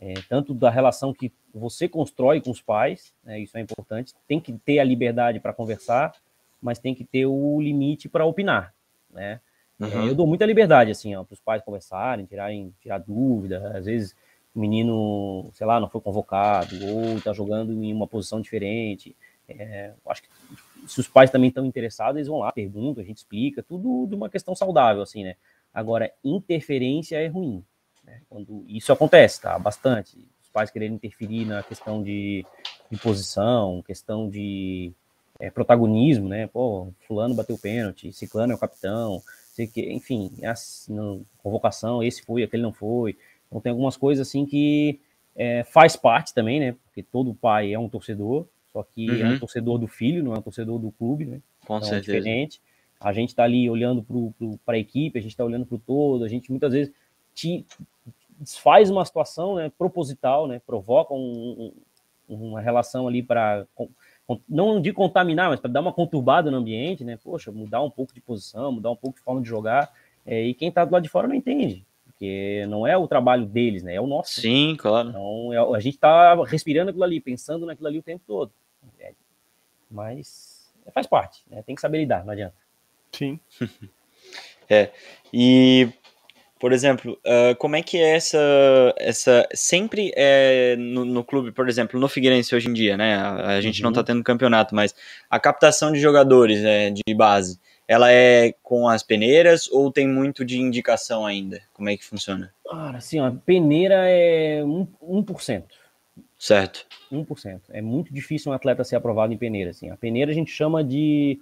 é, tanto da relação que você constrói com os pais, né, isso é importante, tem que ter a liberdade para conversar, mas tem que ter o limite para opinar, né, Uhum. eu dou muita liberdade, assim, para os pais conversarem, tirarem, tirar dúvida. Às vezes o menino, sei lá, não foi convocado ou está jogando em uma posição diferente. É, acho que se os pais também estão interessados, eles vão lá, perguntam, a gente explica, tudo de uma questão saudável, assim, né? Agora, interferência é ruim. Né? Quando isso acontece, tá? Bastante. Os pais quererem interferir na questão de, de posição, questão de é, protagonismo, né? Pô, fulano bateu pênalti, ciclano é o capitão, sei que, enfim, assim, convocação, esse foi, aquele não foi. Então tem algumas coisas assim que é, faz parte também, né? Porque todo pai é um torcedor, só que uhum. é um uhum. torcedor do filho, não é um torcedor do clube, né? Com então, é certeza. É diferente. A gente está ali olhando para a equipe, a gente está olhando para o todo, a gente muitas vezes te, desfaz uma situação né, proposital, né? Provoca um, um, uma relação ali para não de contaminar, mas para dar uma conturbada no ambiente, né? Poxa, mudar um pouco de posição, mudar um pouco de forma de jogar. É, e quem está do lado de fora não entende, porque não é o trabalho deles, né? É o nosso. Sim, claro. Então é, a gente está respirando aquilo ali, pensando naquilo ali o tempo todo. É, mas faz parte, né? Tem que saber lidar, não adianta. Sim. é. E por exemplo, uh, como é que é essa, essa sempre é no, no, clube, por exemplo, no Figueirense hoje em dia, né? A, a gente uhum. não tá tendo campeonato, mas a captação de jogadores né, de base, ela é com as peneiras ou tem muito de indicação ainda? Como é que funciona? Cara, assim, a peneira é 1%. 1%. Certo. 1%. É muito difícil um atleta ser aprovado em peneira. Assim. A peneira a gente chama de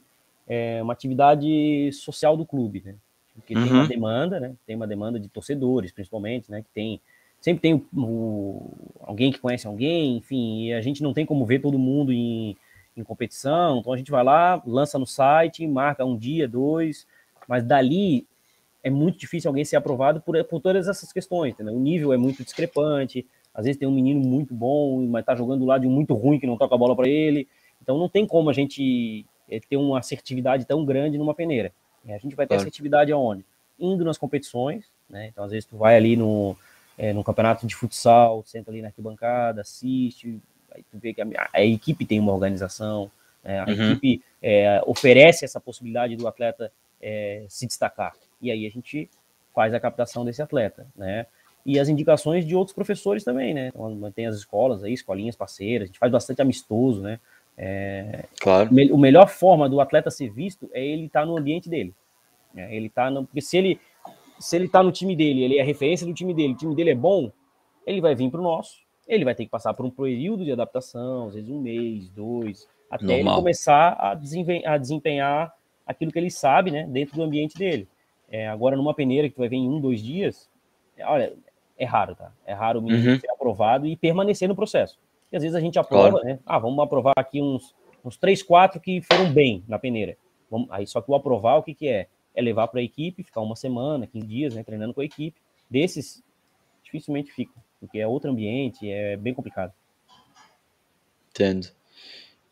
é, uma atividade social do clube, né? Porque uhum. tem uma uhum. demanda, né? Tem uma demanda de torcedores, principalmente, né? Que tem sempre tem o, alguém que conhece alguém, enfim, e a gente não tem como ver todo mundo em, em competição, então a gente vai lá, lança no site, marca um dia, dois, mas dali é muito difícil alguém ser aprovado por, por todas essas questões, entendeu? O nível é muito discrepante, às vezes tem um menino muito bom, mas tá jogando do lado de um muito ruim que não toca a bola para ele, então não tem como a gente é, ter uma assertividade tão grande numa peneira. A gente vai ter claro. essa atividade aonde? Indo nas competições, né? Então, às vezes, tu vai ali no, é, no campeonato de futsal, senta ali na arquibancada, assiste, aí tu vê que a, a equipe tem uma organização, né? a uhum. equipe é, oferece essa possibilidade do atleta é, se destacar. E aí a gente faz a captação desse atleta, né? E as indicações de outros professores também, né? Então, tem as escolas aí, escolinhas parceiras, a gente faz bastante amistoso, né? É, claro. O melhor forma do atleta ser visto é ele estar tá no ambiente dele. Né? Ele tá no, porque se ele se ele tá no time dele, ele é a referência do time dele, o time dele é bom, ele vai vir para o nosso, ele vai ter que passar por um período de adaptação, às vezes um mês, dois, até Normal. ele começar a, a desempenhar aquilo que ele sabe, né, dentro do ambiente dele. É, agora, numa peneira que tu vai ver em um, dois dias, olha, é raro, tá? É raro o menino uhum. ser aprovado e permanecer no processo. E às vezes a gente aprova, claro. né? Ah, vamos aprovar aqui uns, uns três, quatro que foram bem na peneira. Vamos, aí só que o aprovar, o que, que é? É levar para a equipe, ficar uma semana, 15 dias, né, treinando com a equipe. Desses, dificilmente fica, porque é outro ambiente, é bem complicado. Entendo.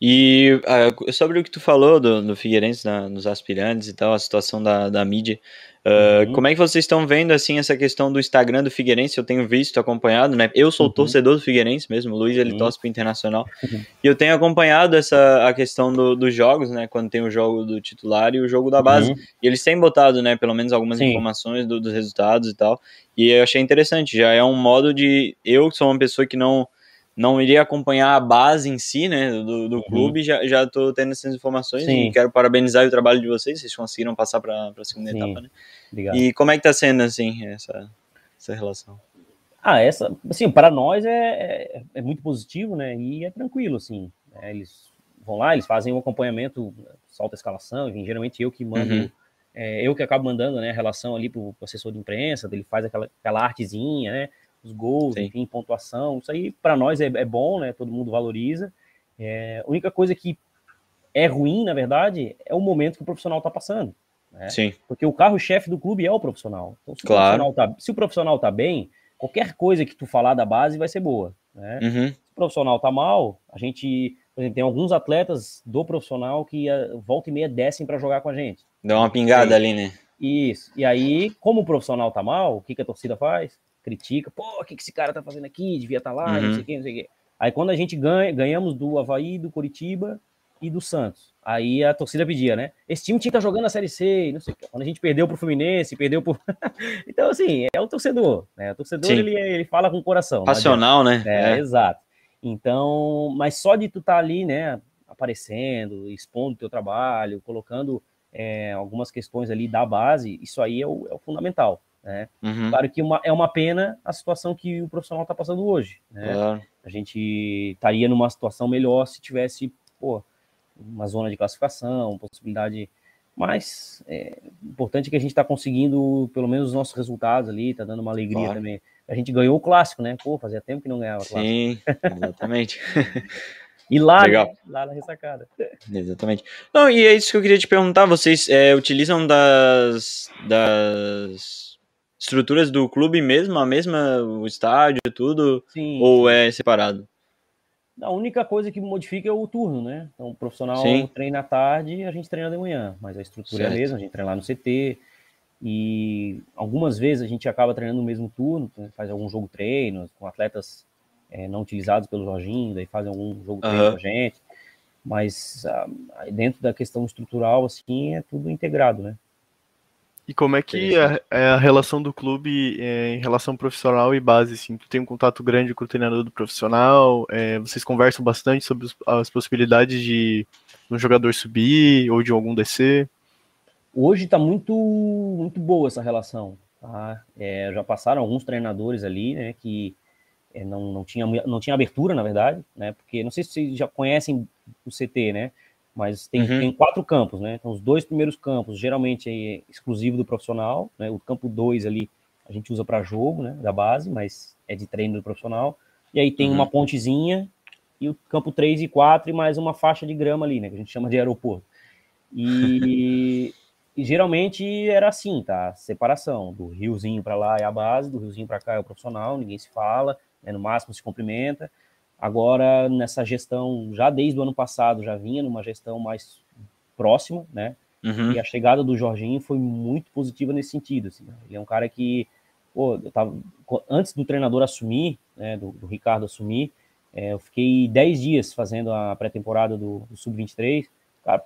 E uh, sobre o que tu falou do, do Figueirense na, nos aspirantes e tal, a situação da, da mídia, uh, uhum. como é que vocês estão vendo assim essa questão do Instagram do Figueirense? Eu tenho visto, acompanhado, né? Eu sou uhum. torcedor do Figueirense mesmo, o Luiz ele uhum. torce pro Internacional, uhum. e eu tenho acompanhado essa a questão do, dos jogos, né? Quando tem o jogo do titular e o jogo da base, uhum. e eles têm botado, né? Pelo menos algumas Sim. informações do, dos resultados e tal, e eu achei interessante. Já é um modo de eu que sou uma pessoa que não não iria acompanhar a base em si, né, do, do uhum. clube, já, já tô tendo essas informações Sim. e quero parabenizar o trabalho de vocês, vocês conseguiram passar para a segunda Sim. etapa, né? Obrigado. E como é que tá sendo, assim, essa, essa relação? Ah, essa, assim, para nós é, é, é, muito positivo, né, e é tranquilo, assim, né? eles vão lá, eles fazem um acompanhamento, solta a escalação, e geralmente eu que mando, uhum. é, eu que acabo mandando, né, a relação ali pro, pro assessor de imprensa, ele faz aquela, aquela artezinha, né, os gols, Sim. enfim, pontuação. Isso aí para nós é, é, bom, né? Todo mundo valoriza. É, a única coisa que é ruim, na verdade, é o momento que o profissional está passando. Né? Sim. Porque o carro-chefe do clube é o profissional. Então, se, claro. o profissional tá, se o profissional tá bem, qualquer coisa que tu falar da base vai ser boa. Né? Uhum. Se o profissional tá mal, a gente, por exemplo, tem alguns atletas do profissional que a, volta e meia descem para jogar com a gente. Dá uma pingada ali, né? Isso. E aí, como o profissional tá mal, o que, que a torcida faz? Critica, pô, o que, que esse cara tá fazendo aqui? Devia estar tá lá, uhum. não sei o que, não sei o que. Aí quando a gente ganha, ganhamos do Havaí, do Curitiba e do Santos. Aí a torcida pedia, né? Esse time tinha que estar tá jogando a Série C, não sei o que. Quando a gente perdeu pro Fluminense, perdeu pro. então, assim, é o torcedor, né? O torcedor, ele, ele fala com o coração. Passional, né? É, é, exato. Então, mas só de tu estar tá ali, né, aparecendo, expondo o teu trabalho, colocando é, algumas questões ali da base, isso aí é o, é o fundamental. Né? Uhum. Claro que uma, é uma pena a situação que o profissional está passando hoje. Né? Claro. A gente estaria numa situação melhor se tivesse pô, uma zona de classificação, possibilidade. Mas é importante que a gente está conseguindo pelo menos os nossos resultados ali, está dando uma alegria claro. também. A gente ganhou o clássico, né? Pô, fazia tempo que não ganhava clássico. Sim, exatamente. E lá, né? lá na ressacada. Exatamente. Não, e é isso que eu queria te perguntar. Vocês é, utilizam das, das estruturas do clube mesmo, a mesma, o estádio, tudo? Sim. Ou é separado? A única coisa que modifica é o turno, né? Então, o profissional Sim. treina à tarde e a gente treina de manhã, mas a estrutura certo. é a mesma, a gente treina lá no CT. E algumas vezes a gente acaba treinando no mesmo turno, faz algum jogo treino com atletas é, não utilizados pelo Jorginho, daí fazem algum jogo treino uhum. com a gente. Mas ah, dentro da questão estrutural, assim, é tudo integrado, né? E como é que é, é a relação do clube é, em relação profissional e base? Assim? Tu tem um contato grande com o treinador do profissional? É, vocês conversam bastante sobre as possibilidades de um jogador subir ou de algum descer? Hoje está muito, muito boa essa relação. Tá? É, já passaram alguns treinadores ali, né, que é, não, não, tinha, não tinha abertura, na verdade, né, porque não sei se vocês já conhecem o CT, né, mas tem, uhum. tem quatro campos, né? Então, os dois primeiros campos, geralmente, é exclusivo do profissional, né? O campo 2 ali, a gente usa para jogo, né? Da base, mas é de treino do profissional. E aí tem uhum. uma pontezinha e o campo 3 e 4 e mais uma faixa de grama ali, né? Que a gente chama de aeroporto. E, e geralmente era assim, tá? Separação, do riozinho para lá é a base, do riozinho para cá é o profissional, ninguém se fala, né? no máximo se cumprimenta. Agora, nessa gestão, já desde o ano passado, já vinha numa gestão mais próxima, né? Uhum. E a chegada do Jorginho foi muito positiva nesse sentido. Assim, né? Ele é um cara que, pô, eu tava, antes do treinador assumir, né, do, do Ricardo assumir, é, eu fiquei 10 dias fazendo a pré-temporada do, do Sub-23.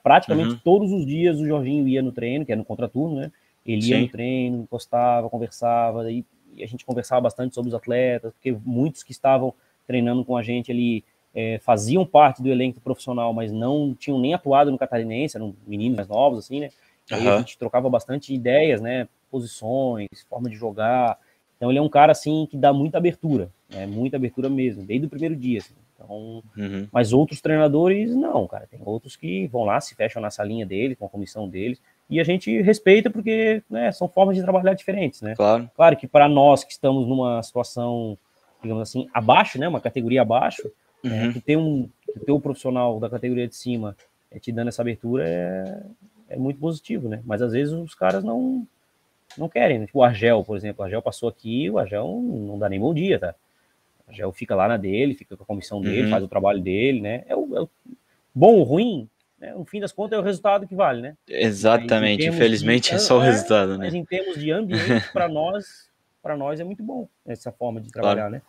Praticamente uhum. todos os dias o Jorginho ia no treino, que era no contraturno, né? Ele Sim. ia no treino, encostava, conversava, e, e, a gente conversava bastante sobre os atletas, porque muitos que estavam treinando com a gente ali é, faziam parte do elenco profissional, mas não tinham nem atuado no catarinense, eram meninos mais novos, assim, né? Aí uhum. a gente trocava bastante ideias, né? Posições, forma de jogar. Então ele é um cara, assim, que dá muita abertura, né? Muita abertura mesmo, desde o primeiro dia, assim. Então, uhum. Mas outros treinadores, não, cara. Tem outros que vão lá, se fecham na salinha dele, com a comissão deles, e a gente respeita porque né, são formas de trabalhar diferentes, né? Claro. Claro que para nós que estamos numa situação, digamos assim, abaixo, né? Uma categoria abaixo, é, uhum. É, que tem um, que ter um profissional da categoria de cima é, te dando essa abertura é, é muito positivo, né? Mas às vezes os caras não não querem, né? Tipo o Argel, por exemplo, o Argel passou aqui, o Argel não dá nem bom dia, tá? O Argel fica lá na dele, fica com a comissão dele, uhum. faz o trabalho dele, né? É o, é o bom ou ruim, né? no fim das contas é o resultado que vale, né? Exatamente, infelizmente de, é só o é, resultado, né? Mas em termos de ambiente, para nós, para nós é muito bom essa forma de trabalhar, claro. né?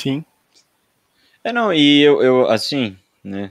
Sim, é, não, e eu, eu, assim, né?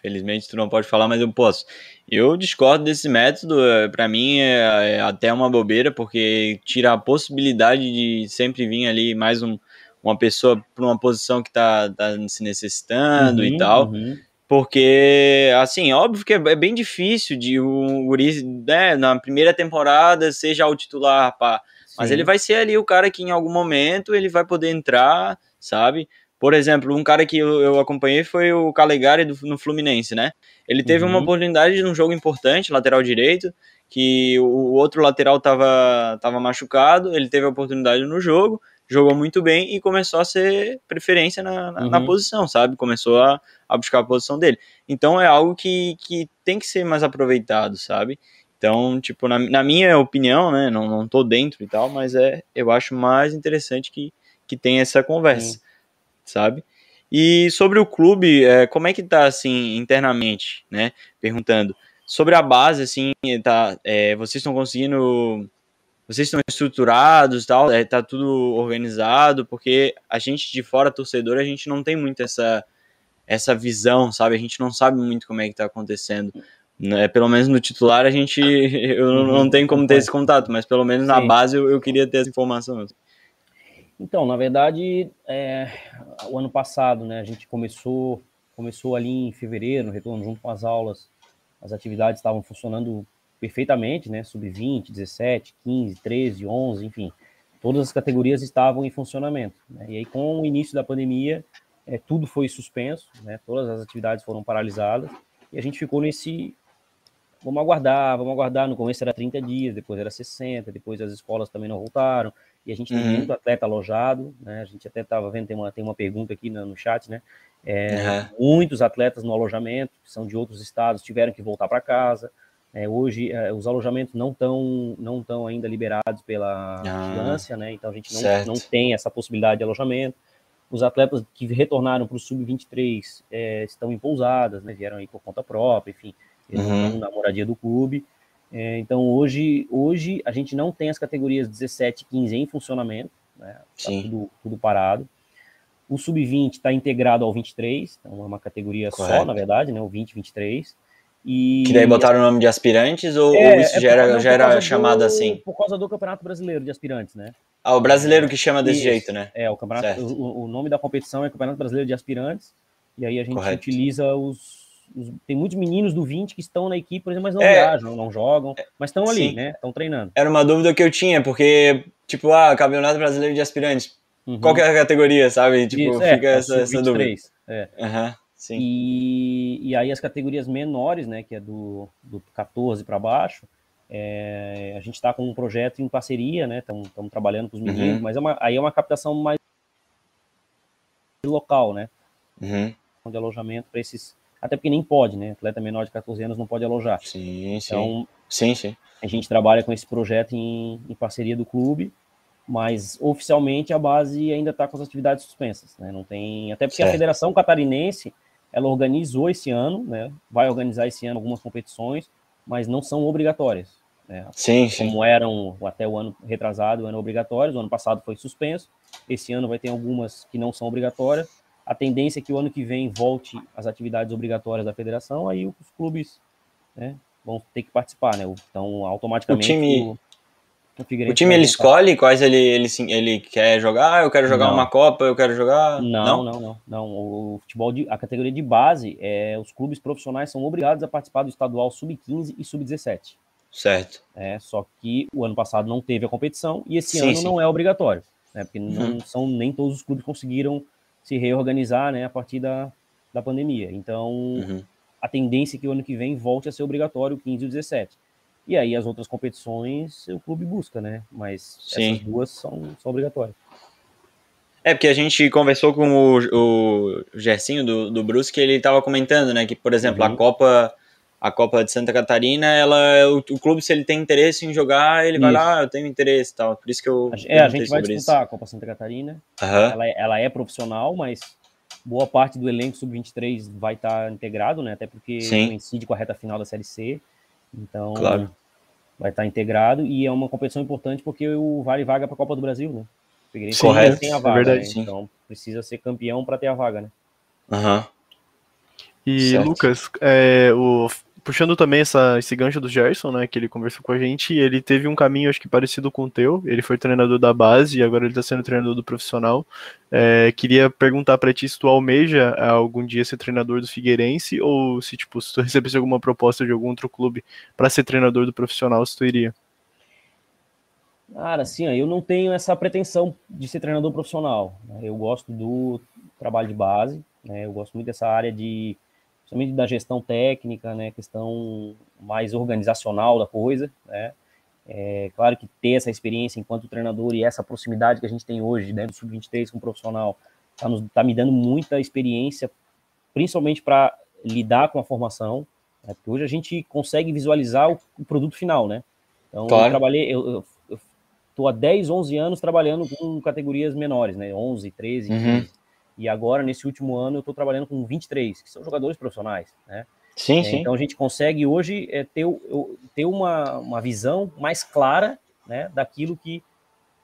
Felizmente tu não pode falar, mas eu posso. Eu discordo desse método, é, para mim é, é, até uma bobeira, porque tira a possibilidade de sempre vir ali mais um, uma pessoa para uma posição que tá, tá se necessitando uhum, e tal. Uhum. Porque, assim, óbvio que é, é bem difícil de o Uri, né, na primeira temporada, seja o titular, pá. Mas ele vai ser ali o cara que em algum momento ele vai poder entrar, sabe? Por exemplo, um cara que eu, acompanhei foi o Calegari do, no Fluminense, né? Ele teve uhum. uma oportunidade de um jogo importante, lateral direito, que o outro lateral estava tava machucado, ele teve a oportunidade no jogo, jogou muito bem e começou a ser preferência na, na, uhum. na posição, sabe? Começou a, a buscar a posição dele. Então é algo que, que tem que ser mais aproveitado, sabe? Então, tipo, na, na minha opinião, né? Não, não tô dentro e tal, mas é, eu acho mais interessante que, que tenha essa conversa. Uhum sabe? E sobre o clube, é, como é que tá, assim, internamente, né? Perguntando. Sobre a base, assim, tá, é, vocês estão conseguindo... Vocês estão estruturados tal, é, tá tudo organizado, porque a gente de fora, torcedor, a gente não tem muito essa, essa visão, sabe? A gente não sabe muito como é que tá acontecendo. Né? Pelo menos no titular a gente eu não, não tenho como ter esse contato, mas pelo menos na Sim. base eu, eu, queria ter essa informação. Então, na verdade, é, o ano passado, né, a gente começou, começou ali em fevereiro, no retorno junto com as aulas, as atividades estavam funcionando perfeitamente, né, sub-20, 17, 15, 13, 11, enfim, todas as categorias estavam em funcionamento. Né, e aí, com o início da pandemia, é, tudo foi suspenso, né, todas as atividades foram paralisadas, e a gente ficou nesse, vamos aguardar, vamos aguardar, no começo era 30 dias, depois era 60, depois as escolas também não voltaram, e a gente tem uhum. muito atleta alojado, né? A gente até estava vendo, tem uma, tem uma pergunta aqui no, no chat, né? É, uhum. Muitos atletas no alojamento, que são de outros estados, tiveram que voltar para casa. É, hoje, é, os alojamentos não estão não tão ainda liberados pela ah, vigilância, né? Então a gente não, não tem essa possibilidade de alojamento. Os atletas que retornaram para o Sub-23 é, estão em pousadas, né? Vieram aí por conta própria, enfim, eles uhum. estão na moradia do clube. É, então hoje, hoje a gente não tem as categorias 17 e 15 em funcionamento, né? Tá tudo, tudo, parado. O sub-20 está integrado ao 23, então é uma categoria Correto. só, na verdade, né? O 20 23. E... Que daí botaram o nome de aspirantes ou, é, ou isso é já era, já era chamado do, assim? Por causa do Campeonato Brasileiro de Aspirantes, né? Ah, o brasileiro que chama desse isso. jeito, né? É, o campeonato. O, o, nome da competição é Campeonato Brasileiro de Aspirantes. E aí a gente Correto. utiliza os, tem muitos meninos do 20 que estão na equipe, por exemplo, mas não é, viajam, não jogam, mas estão ali, sim. né? Estão treinando. Era uma dúvida que eu tinha, porque, tipo, ah, Campeonato Brasileiro de Aspirantes, uhum. qual que é a categoria, sabe? Tipo, Isso, é, fica é, essa, essa dúvida. É. Uhum, sim. E, e aí as categorias menores, né, que é do, do 14 para baixo, é, a gente está com um projeto em parceria, né? Estamos trabalhando com os meninos, uhum. mas é uma, aí é uma captação mais local, né? Uhum. De alojamento para esses até porque nem pode, né? Atleta menor de 14 anos não pode alojar. Sim, então, sim. Sim, sim. A gente trabalha com esse projeto em, em parceria do clube, mas oficialmente a base ainda está com as atividades suspensas, né? Não tem, até porque certo. a Federação Catarinense ela organizou esse ano, né? Vai organizar esse ano algumas competições, mas não são obrigatórias. Né? Sim, sim. Como eram até o ano retrasado, eram obrigatórias, o ano passado foi suspenso, esse ano vai ter algumas que não são obrigatórias. A tendência é que o ano que vem volte as atividades obrigatórias da federação, aí os clubes né, vão ter que participar, né? Então, automaticamente. O time, o, o, o time ele escolhe quais ele, ele, ele quer jogar? Eu quero jogar não. uma Copa, eu quero jogar. Não, não, não, não. não. O futebol, de, a categoria de base, é, os clubes profissionais são obrigados a participar do estadual sub-15 e sub-17. Certo. É, só que o ano passado não teve a competição e esse sim, ano sim. não é obrigatório, né? Porque uhum. não são nem todos os clubes conseguiram se reorganizar, né, a partir da, da pandemia. Então, uhum. a tendência é que o ano que vem volte a ser obrigatório o 15 e o 17. E aí as outras competições o clube busca, né? Mas sim. essas duas são, são obrigatórias. É, porque a gente conversou com o, o Gersinho do, do Brusque, ele estava comentando, né, que, por exemplo, uhum. a Copa a Copa de Santa Catarina, ela, o, o, clube, se ele tem interesse em jogar, ele isso. vai lá, ah, eu tenho interesse tal. Por isso que eu. É, a gente vai disputar isso. a Copa Santa Catarina. Uhum. Ela, é, ela, é profissional, mas boa parte do elenco sub-23 vai estar tá integrado, né? Até porque Sim. coincide com a reta final da Série C. Então, claro. vai estar tá integrado e é uma competição importante porque o vale vaga para a Copa do Brasil, né? Figueirense Correto. tem a é vaga, é verdade, né? então precisa ser campeão para ter a vaga, né? Aham. Uhum. E certo. Lucas, é, o puxando também essa, esse gancho do Gerson, né, que ele conversou com a gente, ele teve um caminho, acho que parecido com o teu, ele foi treinador da base e agora ele está sendo treinador do profissional. É, queria perguntar para ti se tu almeja algum dia ser treinador do Figueirense ou se, tipo, se tu recebesse alguma proposta de algum outro clube para ser treinador do profissional, se tu iria. Cara, assim, eu não tenho essa pretensão de ser treinador profissional. Né? Eu gosto do trabalho de base, né? eu gosto muito dessa área de principalmente da gestão técnica, né, questão mais organizacional da coisa, né, é claro que ter essa experiência enquanto treinador e essa proximidade que a gente tem hoje, né, do sub-23 com o profissional, tá, nos, tá me dando muita experiência, principalmente para lidar com a formação, né, porque hoje a gente consegue visualizar o, o produto final, né, então claro. eu trabalhei, eu, eu, eu tô há 10, 11 anos trabalhando com categorias menores, né, 11, 13, uhum. 15, e agora, nesse último ano, eu estou trabalhando com 23, que são jogadores profissionais, né? Sim, é, sim. Então a gente consegue hoje é, ter, ter uma, uma visão mais clara né, daquilo que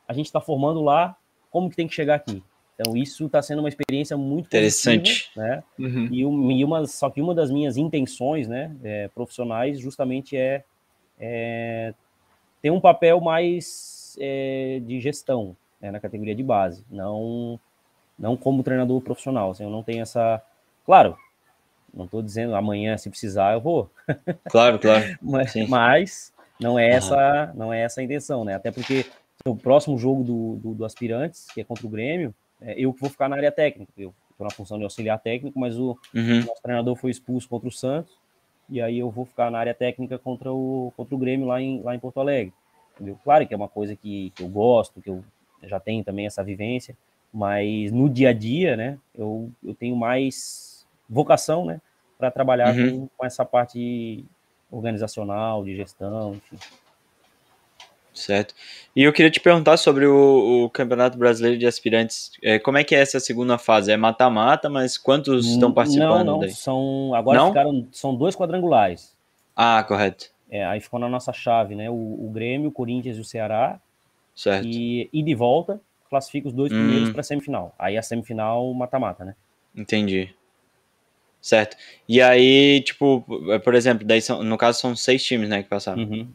a gente está formando lá, como que tem que chegar aqui. Então isso está sendo uma experiência muito interessante, né? Uhum. E, uma, e, uma, só que uma das minhas intenções, né, é, profissionais, justamente é, é, ter um papel mais é, de gestão né, na categoria de base, não não como treinador profissional. Assim, eu não tenho essa. Claro, não estou dizendo amanhã, se precisar, eu vou. Claro, claro. mas, mas, não é essa, não é essa a intenção, né? Até porque o próximo jogo do, do, do Aspirantes, que é contra o Grêmio, é eu que vou ficar na área técnica. Eu estou na função de auxiliar técnico, mas o uhum. nosso treinador foi expulso contra o Santos, e aí eu vou ficar na área técnica contra o, contra o Grêmio lá em, lá em Porto Alegre. Entendeu? Claro que é uma coisa que, que eu gosto, que eu já tenho também essa vivência, mas no dia a dia, né, eu, eu tenho mais vocação, né, para trabalhar uhum. com, com, essa parte organizacional, de gestão, enfim. Certo. E eu queria te perguntar sobre o, o Campeonato Brasileiro de Aspirantes. É, como é que é essa segunda fase? É mata-mata, mas quantos estão participando? Não, não. Daí? São, agora não? ficaram, são dois quadrangulares. Ah, correto. É, aí ficou na nossa chave, né? O, o Grêmio, o Corinthians e o Ceará. Certo. E, e de volta, classifica os dois hum. primeiros para semifinal. Aí a semifinal mata-mata, né? Entendi. Certo. E aí, tipo, por exemplo, daí são, no caso são seis times, né, que passaram. Uhum.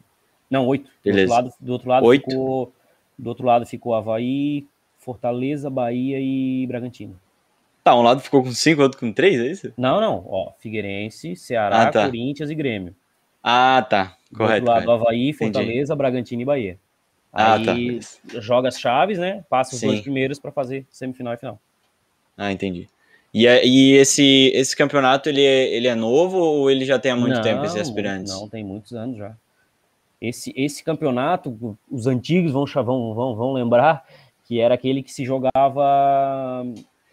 Não, oito. Beleza. Do outro lado, do outro lado oito? ficou. Do outro lado ficou Havaí, Fortaleza, Bahia e Bragantino. Tá, um lado ficou com cinco, outro com três, é isso? Não, não. Ó, Figueirense, Ceará, ah, tá. Corinthians e Grêmio. Ah, tá. Correto. Do outro lado, correto. Havaí, Fortaleza, Entendi. Bragantino e Bahia. Ah, Aí tá. joga as chaves, né? Passa os Sim. dois primeiros para fazer semifinal e final. Ah, entendi. E, é, e esse, esse campeonato, ele é, ele é novo ou ele já tem há muito não, tempo, esse aspirantes? Não, tem muitos anos já. Esse, esse campeonato, os antigos vão, vão, vão, vão lembrar que era aquele que se jogava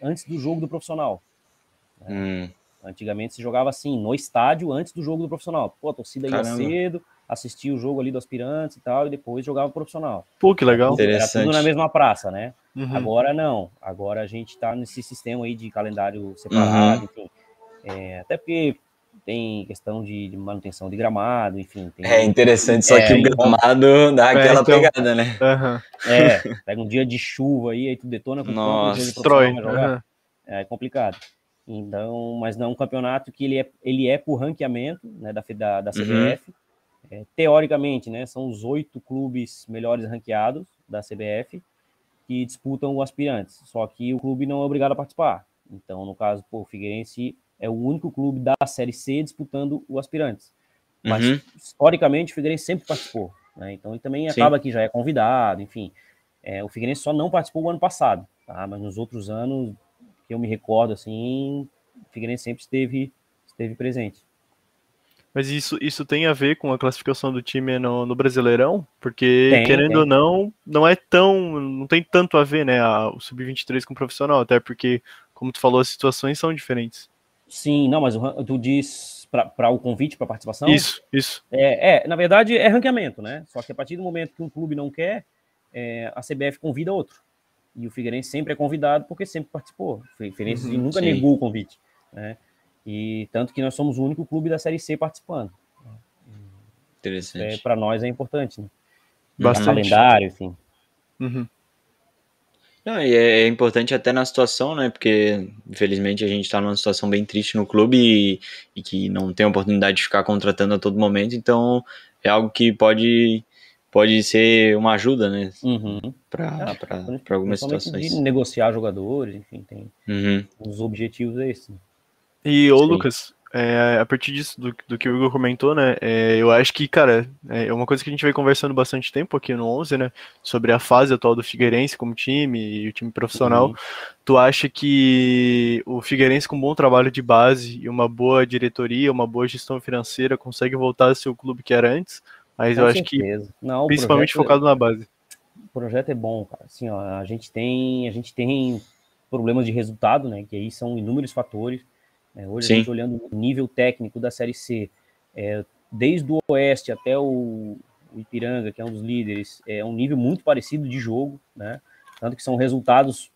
antes do jogo do profissional. Né? Hum. Antigamente se jogava assim, no estádio, antes do jogo do profissional. Pô, a torcida ia cedo, assistia o jogo ali do aspirantes e tal, e depois jogava profissional. Pô, que legal. Era tudo na mesma praça, né? Uhum. Agora não. Agora a gente tá nesse sistema aí de calendário separado, uhum. enfim. É, até porque tem questão de, de manutenção de gramado, enfim. Tem, é interessante, só é, que o gramado dá é, aquela então, pegada, né? Uhum. É, pega um dia de chuva aí, aí tu detona com Nossa, destrói. Uhum. É complicado. Então, mas não é um campeonato que ele é, ele é por ranqueamento né, da, da, da CBF. Uhum. É, teoricamente, né, são os oito clubes melhores ranqueados da CBF que disputam o aspirantes. Só que o clube não é obrigado a participar. Então, no caso, pô, o Figueirense é o único clube da Série C disputando o aspirantes. Mas, uhum. historicamente, o Figueirense sempre participou. Né? Então, ele também Sim. acaba que já é convidado, enfim. É, o Figueirense só não participou o ano passado, tá? mas nos outros anos, que eu me recordo, assim, o Figueirense sempre esteve, esteve presente. Mas isso, isso tem a ver com a classificação do time no, no Brasileirão? Porque, tem, querendo tem. ou não, não é tão. não tem tanto a ver, né? A, o Sub-23 com o profissional, até porque, como tu falou, as situações são diferentes. Sim, não, mas tu diz para o convite para participação? Isso, isso. É, é, na verdade é ranqueamento, né? Só que a partir do momento que um clube não quer, é, a CBF convida outro. E o Figueirense sempre é convidado porque sempre participou. O Figueirense uhum, nunca sim. negou o convite, né? E tanto que nós somos o único clube da Série C participando. Interessante. É, para nós é importante, né? Bastante. Calendário, enfim. Uhum. Não, e é, é, importante até na situação, né? Porque, infelizmente, a gente está numa situação bem triste no clube e, e, que não tem oportunidade de ficar contratando a todo momento, então é algo que pode, pode ser uma ajuda, né? Uhum. Para é, algumas situações. De negociar jogadores, enfim, tem uhum. os objetivos é esse. Né? E, ô, Sim. Lucas, é, a partir disso, do, do, que o Igor comentou, né, é, eu acho que, cara, é uma coisa que a gente vem conversando bastante tempo aqui no 11, né, sobre a fase atual do Figueirense como time e o time profissional. Uhum. Tu acha que o Figueirense com um bom trabalho de base e uma boa diretoria, uma boa gestão financeira consegue voltar a ser o clube que era antes? Mas com eu certeza. acho que, Não, principalmente projeto, focado na base. O projeto é bom, cara. Assim, ó, a gente tem, a gente tem problemas de resultado, né, que aí são inúmeros fatores é, hoje Sim. a gente olhando o nível técnico da Série C, é, desde o Oeste até o, o, Ipiranga, que é um dos líderes, é um nível muito parecido de jogo, né? Tanto que são resultados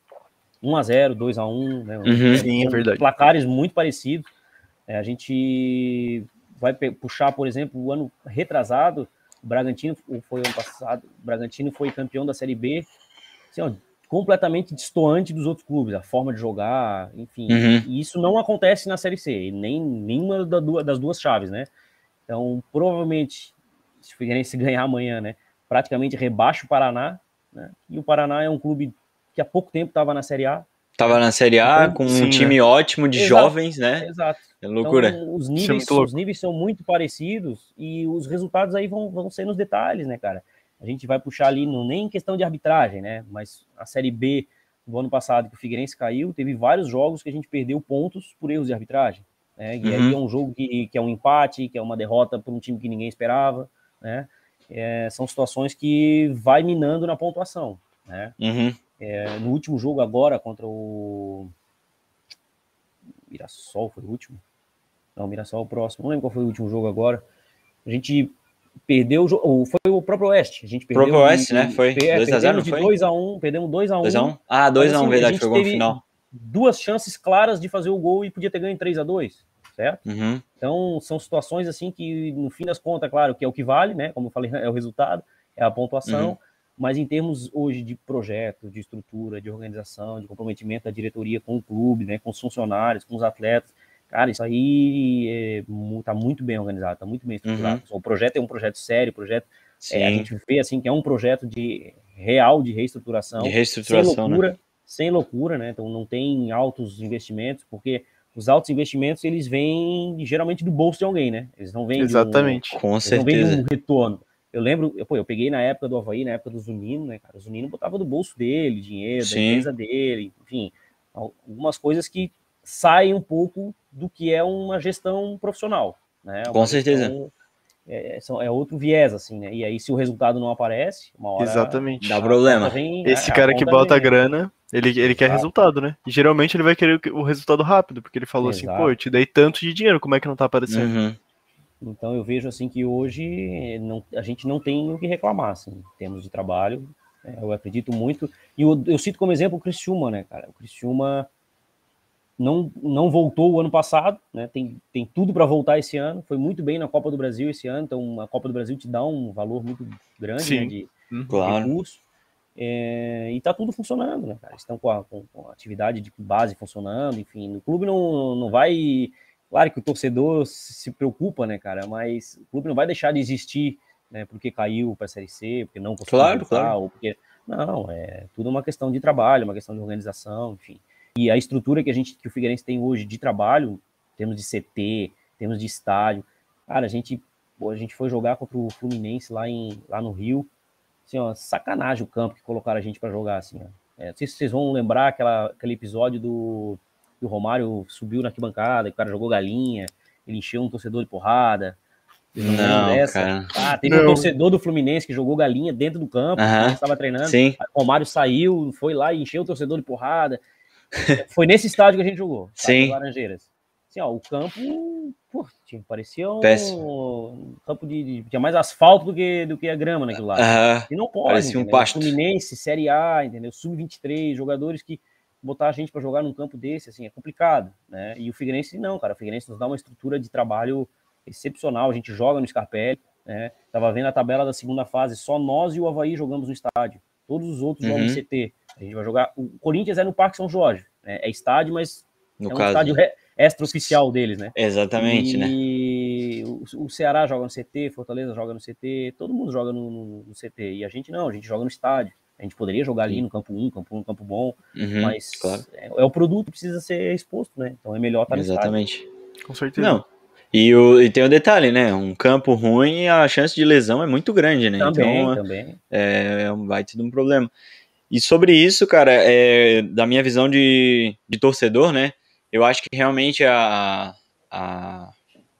1 a 0 2 a 1 né? Uhum, sim, é verdade. Placares muito parecidos. É, a gente vai puxar, por exemplo, o ano retrasado, o Bragantino foi ano passado, o Bragantino foi campeão da Série B, assim, ó, completamente distoante dos outros clubes, a forma de jogar, enfim. Uhum. E isso não acontece na Série C, nem nenhuma das duas chaves, né? Então, provavelmente, se o Figueirense ganhar amanhã, né, praticamente rebaixa o Paraná, né? E o Paraná é um clube que há pouco tempo estava na Série A. Estava na Série A então, com sim, um time né? ótimo de Exato. jovens, né? Exato. É loucura. Então, os, níveis, é os níveis são muito parecidos e os resultados aí vão, vão ser nos detalhes, né, cara? A gente vai puxar ali, não nem questão de arbitragem, né? Mas a Série B do ano passado, que o Figueirense caiu, teve vários jogos que a gente perdeu pontos por erros de arbitragem. Né? E uhum. aí é um jogo que, que é um empate, que é uma derrota por um time que ninguém esperava, né? É, são situações que vai minando na pontuação, né? Uhum. É, no último jogo agora contra o Mirassol foi o último? Não, Mirassol é o próximo. Não lembro qual foi o último jogo agora. A gente perdeu o foi o próprio Oeste. A gente perdeu. Próprio Oeste, né? Foi 2x0, de 2x1, perdemos 2x1. 2x1? Ah, 2x1, assim, verdade, foi o gol final. Duas chances claras de fazer o gol e podia ter ganho 3x2, certo? Uhum. Então, são situações assim que, no fim das contas, claro, que é o que vale, né? Como eu falei, é o resultado, é a pontuação. Uhum. Mas em termos hoje de projeto, de estrutura, de organização, de comprometimento da diretoria com o clube, né, com os funcionários, com os atletas, Cara, isso aí é, tá muito bem organizado, tá muito bem estruturado. Uhum. O projeto é um projeto sério, projeto. É, a gente vê assim que é um projeto de real de reestruturação. De reestruturação, sem loucura, né? Sem loucura, né? Então não tem altos investimentos, porque os altos investimentos eles vêm geralmente do bolso de alguém, né? Eles não vêm Exatamente. Um, Com certeza. Não vêm de um retorno. Eu lembro, eu, pô, eu peguei na época do Havaí, na época do Zunino, né, cara? O Zunino botava do bolso dele, dinheiro, Sim. da empresa dele, enfim, algumas coisas que saem um pouco do que é uma gestão profissional. Né? Uma Com certeza. é, é, outro viés, assim, né? E aí, se o resultado não aparece, uma hora. Exatamente. Dá problema. Vem, Esse cara que bota vem, grana, ele, ele quer resultado, né? E geralmente ele vai querer o resultado rápido, porque ele falou assim, Exato. assim, pô, eu te dei tanto de dinheiro, como é que não tá aparecendo? Uhum. Então eu vejo assim que hoje não, a gente não tem o que reclamar, assim, em termos de trabalho. É, eu acredito muito. E eu, eu cito como exemplo o Criciúma, né, cara? O Criciúma não, não voltou o ano passado, né? Tem, tem tudo para voltar esse ano. Foi muito bem na Copa do Brasil esse ano, então a Copa do Brasil te dá um valor muito grande né, de, uhum. claro. recurso. É, e tá tudo funcionando, né, cara? Estão com a, com, com a, atividade de base funcionando, enfim. O clube não, não vai. Claro que o torcedor se preocupa, né, cara? Mas o clube não vai deixar de existir, né? Porque caiu para a Série C, porque não conseguiu claro, claro. ou porque. Não, é tudo uma questão de trabalho, uma questão de organização, enfim. E a estrutura que a gente, que o Figueirense tem hoje de trabalho, temos de CT, temos de estádio. Cara, a gente, a gente foi jogar contra o Fluminense lá, em, lá no Rio. Assim, ó, sacanagem o campo que colocaram a gente para jogar, assim, ó. É, não sei se vocês vão lembrar aquela, aquele episódio do que o Romário subiu na arquibancada, que o cara jogou galinha, ele encheu um torcedor de porrada. Não, dessa. cara. Ah, teve não. um torcedor do Fluminense que jogou galinha dentro do campo, estava treinando. Sim. O Romário saiu, foi lá e encheu o torcedor de porrada. Foi nesse estádio que a gente jogou. Sim. Laranjeiras. Assim, ó, o campo pô, tinha, parecia um, um campo de, de, Tinha mais asfalto do que, do que a grama naquilo lá. Uh E não pode. Parecia um pasto. Fluminense, Série A, entendeu? Sub-23, jogadores que botar a gente para jogar num campo desse, assim, é complicado, né? E o Figueirense não, cara. O Figueirense nos dá uma estrutura de trabalho excepcional. A gente joga no Scarpelli, né? Tava vendo a tabela da segunda fase, só nós e o Havaí jogamos no estádio. Todos os outros uhum. jogam CT. A gente vai jogar. O Corinthians é no Parque São Jorge. Né? É estádio, mas no é um caso... estádio extra-oficial deles, né? Exatamente, e... né? E o, Ceará joga no CT, Fortaleza joga no CT, todo mundo joga no, no, no, CT. E a gente não, a gente joga no estádio. A gente poderia jogar ali no campo 1, campo 1, campo bom, uhum, mas claro. é, é, o produto que precisa ser exposto, né? Então é melhor estar no Exatamente. Com certeza. Não. E, o, e tem o detalhe, né? Um campo ruim, a chance de lesão é muito grande, né? Também, então, também. É, é um baita de um problema. E sobre isso, cara, é, da minha visão de, de torcedor, né? Eu acho que realmente a, a,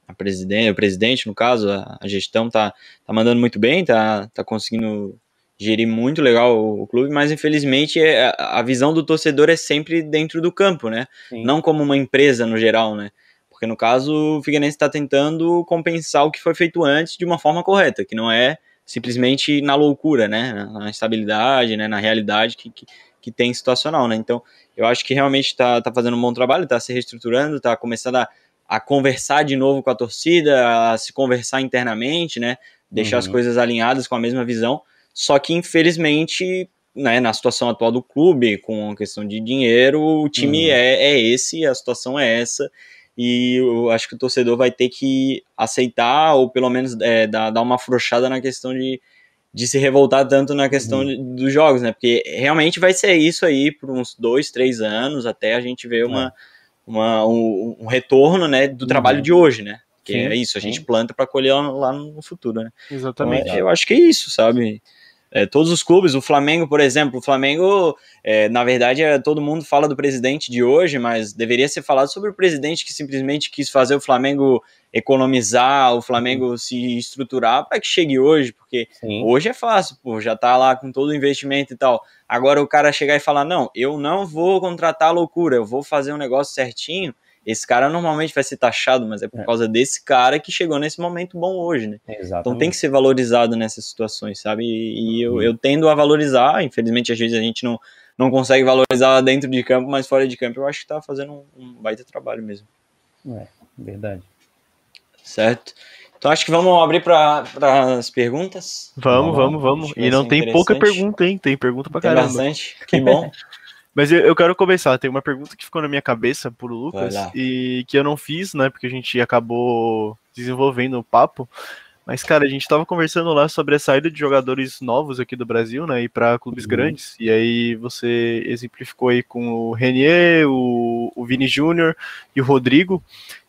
a presidente, o presidente, no caso, a, a, gestão tá, tá mandando muito bem, tá, tá conseguindo gerir muito legal o, o clube, mas infelizmente é, a visão do torcedor é sempre dentro do campo, né? Sim. Não como uma empresa no geral, né? Porque no caso o Figueirense está tentando compensar o que foi feito antes de uma forma correta, que não é simplesmente na loucura, né? Na instabilidade, né? Na realidade que, que, que tem situacional, né? Então, eu acho que realmente está tá fazendo um bom trabalho, está se reestruturando, está começando a, a conversar de novo com a torcida, a se conversar internamente, né? Deixar uhum. as coisas alinhadas com a mesma visão. Só que, infelizmente, né, na situação atual do clube, com a questão de dinheiro, o time uhum. é, é esse, a situação é essa e eu acho que o torcedor vai ter que aceitar ou pelo menos é, dar, dar uma afrouxada na questão de, de se revoltar tanto na questão uhum. de, dos jogos, né? Porque realmente vai ser isso aí por uns dois, três anos até a gente ver uma, é. uma um, um, retorno, né, do trabalho uhum. de hoje, né? Que sim, é isso, a gente sim. planta para colher lá, lá, no futuro, né? Exatamente. Então, eu acho que é isso, sabe? É, todos os clubes, o Flamengo, por exemplo, o Flamengo, é, na verdade, é, todo mundo fala do presidente de hoje, mas deveria ser falado sobre o presidente que simplesmente quis fazer o Flamengo economizar, o Flamengo uhum. se estruturar para que chegue hoje, porque Sim. hoje é fácil, pô, já tá lá com todo o investimento e tal. Agora o cara chegar e falar: não, eu não vou contratar a loucura, eu vou fazer um negócio certinho esse cara normalmente vai ser taxado, mas é por é. causa desse cara que chegou nesse momento bom hoje, né? Exatamente. Então tem que ser valorizado nessas situações, sabe? E, e eu, uhum. eu tendo a valorizar, infelizmente às vezes a gente não, não consegue valorizar dentro de campo, mas fora de campo eu acho que tá fazendo um, um baita trabalho mesmo. É, verdade. Certo. Então acho que vamos abrir para as perguntas. Vamos, vamos, vamos. E não tem pouca pergunta, hein? Tem pergunta para caramba. bastante. Que bom. Mas eu, eu, quero começar. Tem uma pergunta que ficou na minha cabeça pro Lucas e que eu não fiz, né? Porque a gente acabou desenvolvendo o papo. Mas, cara, a gente tava conversando lá sobre a saída de jogadores novos aqui do Brasil, né? E para clubes uhum. grandes. E aí você exemplificou aí com o Renier, o, o Vini Júnior e o Rodrigo.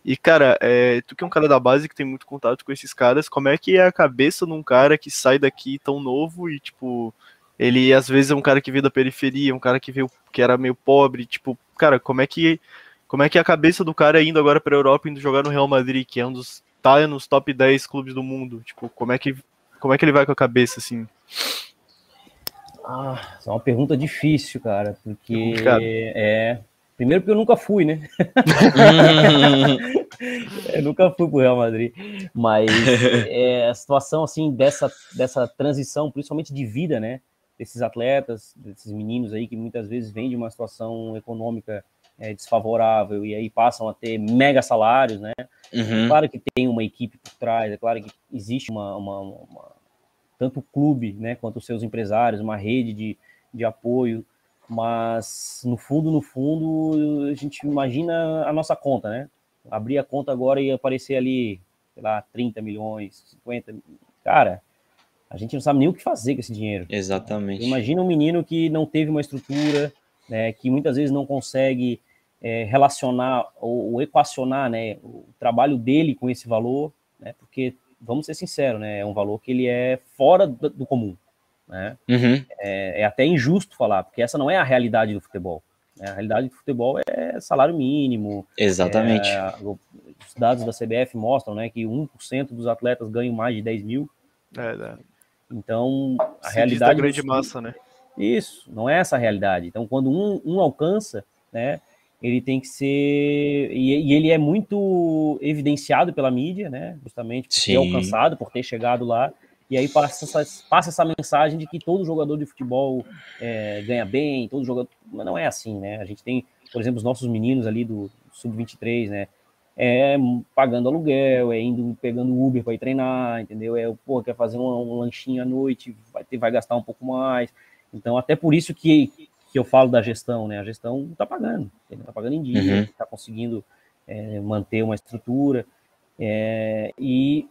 E, cara, é, tu que é um cara da base que tem muito contato com esses caras, como é que é a cabeça de um cara que sai daqui tão novo e, tipo, ele às vezes é um cara que veio da periferia, um cara que veio que era meio pobre, tipo, cara, como é que como é que é a cabeça do cara indo agora para a Europa indo jogar no Real Madrid, que é um dos tá nos top 10 clubes do mundo, tipo, como é que como é que ele vai com a cabeça assim? Ah, é uma pergunta difícil, cara, porque é primeiro porque eu nunca fui, né? eu nunca fui pro Real Madrid, mas é, a situação assim dessa dessa transição, principalmente de vida, né? Desses atletas, desses meninos aí que muitas vezes vêm de uma situação econômica é, desfavorável e aí passam a ter mega salários, né? Uhum. Claro que tem uma equipe por trás, é claro que existe uma, uma, uma tanto o clube, né, quanto os seus empresários, uma rede de, de apoio, mas no fundo, no fundo, a gente imagina a nossa conta, né? Abrir a conta agora e aparecer ali, sei lá, 30 milhões, 50, cara, a gente não sabe nem o que fazer com esse dinheiro. Exatamente. Imagina um menino que não teve uma estrutura, né, que muitas vezes não consegue é, relacionar ou, ou, equacionar né, o trabalho dele com esse valor, né, porque, vamos ser sinceros, né, é um valor que ele é fora do, do comum. Né? Uhum. É, é, até injusto falar, porque essa não é a realidade do futebol. Né? A realidade do futebol é salário mínimo. Exatamente. É, os dados da CBF mostram né, que 1% dos atletas ganham mais de 10 mil. É, é. Então, a Se realidade. Da grande massa, né? Isso, não é essa a realidade. Então, quando um, um alcança, né, ele tem que ser. E, e, ele é muito evidenciado pela mídia, né? Justamente por Sim. ter alcançado, por ter chegado lá. E aí passa essa, passa essa mensagem de que todo jogador de futebol é, ganha bem, todo jogador. Mas não é assim, né? A gente tem, por exemplo, os nossos meninos ali do Sub-23, né? É pagando aluguel, é indo pegando Uber para ir treinar, entendeu? É, pô, quer fazer um, um lanchinho à noite, vai, ter, vai gastar um pouco mais. Então, até por isso que, que eu falo da gestão, né? A gestão está pagando, está pagando em dia, está uhum. conseguindo é, manter uma estrutura. É, e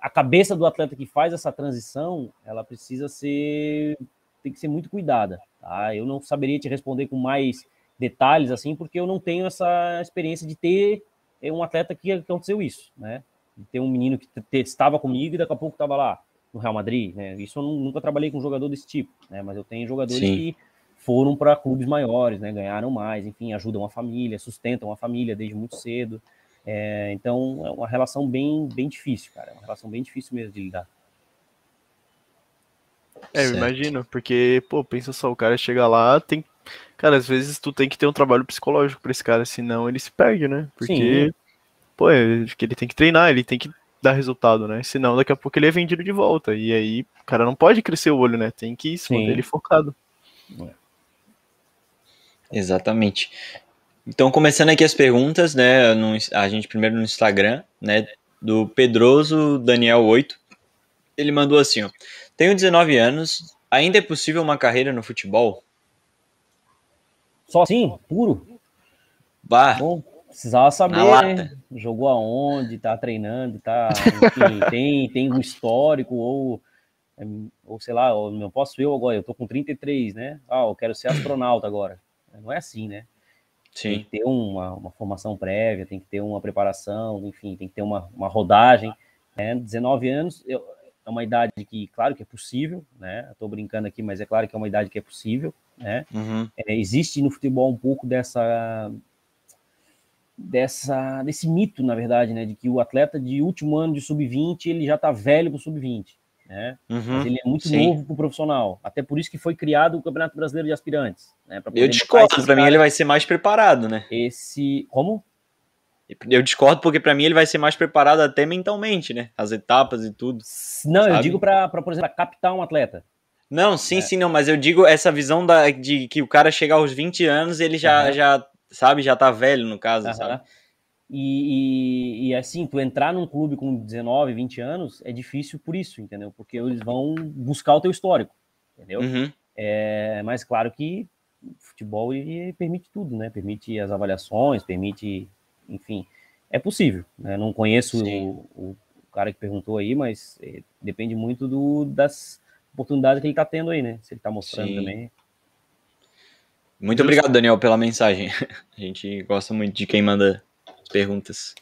a cabeça do atleta que faz essa transição, ela precisa ser, tem que ser muito cuidada. Tá? Eu não saberia te responder com mais detalhes assim, porque eu não tenho essa experiência de ter é, um atleta que aconteceu isso, né? De ter um menino que estava comigo e daqui a pouco estava lá no Real Madrid, né? Isso eu nunca trabalhei com um jogador desse tipo, né? Mas eu tenho jogadores Sim. que foram para clubes maiores, né? Ganharam mais, enfim, ajudam a família, sustentam a família desde muito cedo. É, então é uma relação bem, bem difícil, cara. É uma relação bem difícil mesmo de lidar. É, eu imagino, porque, pô, pensa só, o cara chega lá, tem. Cara, às vezes tu tem que ter um trabalho psicológico pra esse cara, senão ele se perde, né? Porque, Sim. pô, é, ele tem que treinar, ele tem que dar resultado, né? Senão daqui a pouco ele é vendido de volta. E aí, o cara não pode crescer o olho, né? Tem que ir, manter ele focado. É. Exatamente. Então, começando aqui as perguntas, né? No, a gente primeiro no Instagram, né? Do Pedroso Daniel 8. Ele mandou assim, ó. Tenho 19 anos, ainda é possível uma carreira no futebol? Só assim, puro? Bah. Bom, precisava saber, né? Jogou aonde, tá treinando, tá. Enfim, tem, tem um histórico, ou, ou sei lá, eu não posso eu agora, eu tô com 33, né? Ah, eu quero ser astronauta agora. Não é assim, né? Sim. Tem que ter uma, uma formação prévia, tem que ter uma preparação, enfim, tem que ter uma, uma rodagem. Né? 19 anos eu, é uma idade que, claro que é possível, né? Estou brincando aqui, mas é claro que é uma idade que é possível, né? Uhum. É, existe no futebol um pouco dessa dessa desse mito, na verdade, né, de que o atleta de último ano de sub-20 ele já está velho para o sub-20, né? Uhum, mas ele é muito sim. novo para o profissional. Até por isso que foi criado o Campeonato Brasileiro de Aspirantes. Né, eu discordo, para mim ele vai ser mais preparado, né? Esse. Como? Eu discordo porque para mim ele vai ser mais preparado até mentalmente, né? As etapas e tudo. Não, sabe? eu digo para, por exemplo, captar um atleta. Não, sim, é. sim, não, mas eu digo essa visão da, de que o cara chegar aos 20 anos, ele já, uhum. já sabe, já tá velho no caso, uhum. sabe? E, e, e, assim, tu entrar num clube com 19, 20 anos é difícil por isso, entendeu? Porque eles vão buscar o teu histórico, entendeu? Uhum. É, mas claro que futebol ele permite tudo, né? Permite as avaliações, permite, enfim, é possível. Né? Não conheço o, o, cara que perguntou aí, mas é, depende muito do, das oportunidades que ele está tendo aí, né? Se ele está mostrando Sim. também. Muito obrigado, Daniel, pela mensagem. A gente gosta muito de quem manda perguntas.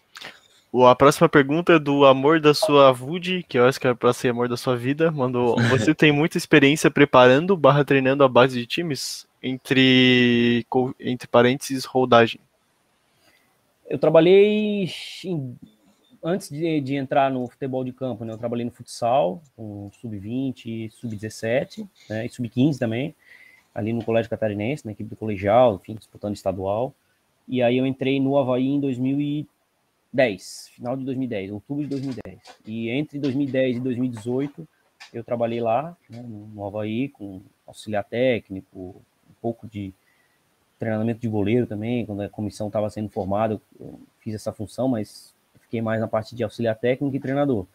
A próxima pergunta é do amor da sua Vud, que eu acho que é para ser amor da sua vida. Mandou: Você tem muita experiência preparando barra treinando a base de times? Entre, entre parênteses, rodagem. Eu trabalhei em, antes de, de, entrar no futebol de campo, né? Eu trabalhei no futsal, com sub-20, sub-17, né? E sub-15 também, ali no Colégio Catarinense, na equipe do colegial, enfim, disputando estadual. E aí eu entrei no Havaí em 2010, final de 2010, outubro de 2010. E entre 2010 e 2018 eu trabalhei lá, né, no Havaí, com auxiliar técnico, um pouco de treinamento de goleiro também, quando a comissão estava sendo formada, eu fiz essa função, mas fiquei mais na parte de auxiliar técnico e treinador.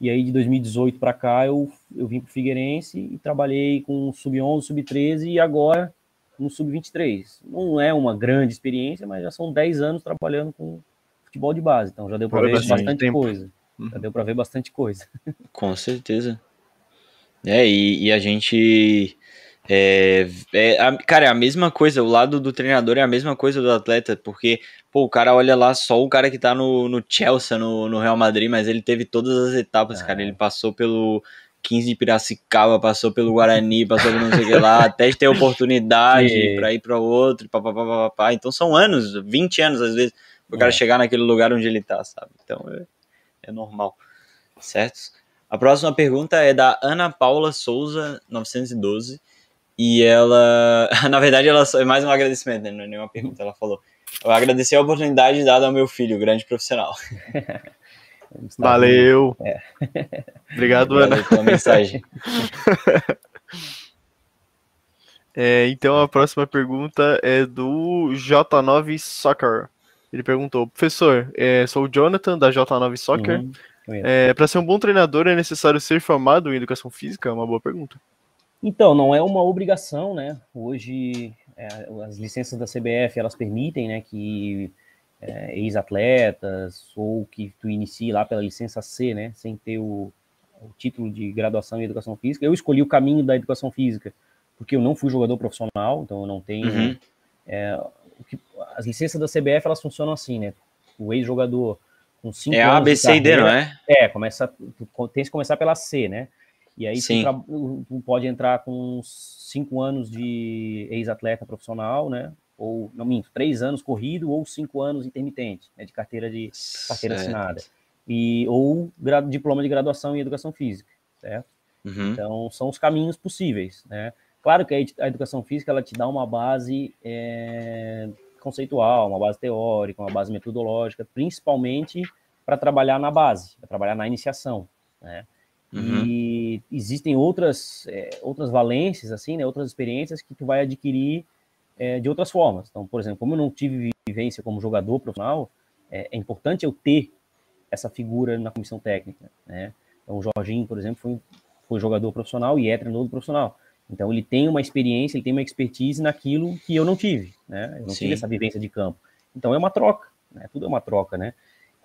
E aí, de 2018 para cá, eu, eu vim para o Figueirense e trabalhei com sub-11, sub-13 e agora no sub-23. Não é uma grande experiência, mas já são 10 anos trabalhando com futebol de base, então já deu para ver bastante tempo. coisa. Já deu para ver bastante coisa. Com certeza. É, e, e a gente é, é, a, cara, é a mesma coisa, o lado do treinador é a mesma coisa do atleta, porque, pô, o cara olha lá só o cara que tá no, no Chelsea, no, no Real Madrid, mas ele teve todas as etapas, cara, ele passou pelo 15 de Piracicaba, passou pelo Guarani, passou pelo não sei o que lá, até ter oportunidade é. para ir para outro, papapá, então são anos, 20 anos às vezes, o cara é. chegar naquele lugar onde ele tá, sabe, então é, é normal, certo? A próxima pergunta é da Ana Paula Souza, 912, e ela, na verdade, ela é mais um agradecimento, né? não é nenhuma pergunta. Ela falou: Eu agradeci a oportunidade dada ao meu filho, grande profissional. Valeu. É. Obrigado, Ana. pela mensagem. É, então a próxima pergunta é do J9 Soccer. Ele perguntou: Professor, é, sou o Jonathan da J9 Soccer. Uhum. É, Para ser um bom treinador é necessário ser formado em educação física? É uma boa pergunta. Então, não é uma obrigação, né? Hoje, é, as licenças da CBF, elas permitem, né, que é, ex-atletas ou que tu inicie lá pela licença C, né, sem ter o, o, título de graduação em educação física. Eu escolhi o caminho da educação física porque eu não fui jogador profissional, então eu não tenho... Uhum. É, que, as licenças da CBF, elas funcionam assim, né? O ex-jogador com cinco é anos a, B, C e D, não é? É, começa, tem que começar pela C, né? E aí tu, tu, pode entrar com cinco anos de ex-atleta profissional, né? Ou, não minto, três anos corrido ou cinco anos intermitente, né? De carteira de carteira certo. assinada. E, ou grado, diploma de graduação em educação física, certo? Uhum. Então, são os caminhos possíveis, né? Claro que a educação física, ela te dá uma base é, conceitual, uma base teórica, uma base metodológica, principalmente para trabalhar na base, para trabalhar na iniciação, né? Uhum. E existem outras, é, outras valências, assim, né, outras experiências que tu vai adquirir é, de outras formas. Então, por exemplo, como eu não tive vivência como jogador profissional, é, é importante eu ter essa figura na comissão técnica, né? Então, o Jorginho, por exemplo, foi, foi jogador profissional e é treinador profissional. Então, ele tem uma experiência, ele tem uma expertise naquilo que eu não tive, né? Eu não Sim. tive essa vivência de campo. Então, é uma troca, né? Tudo é uma troca, né?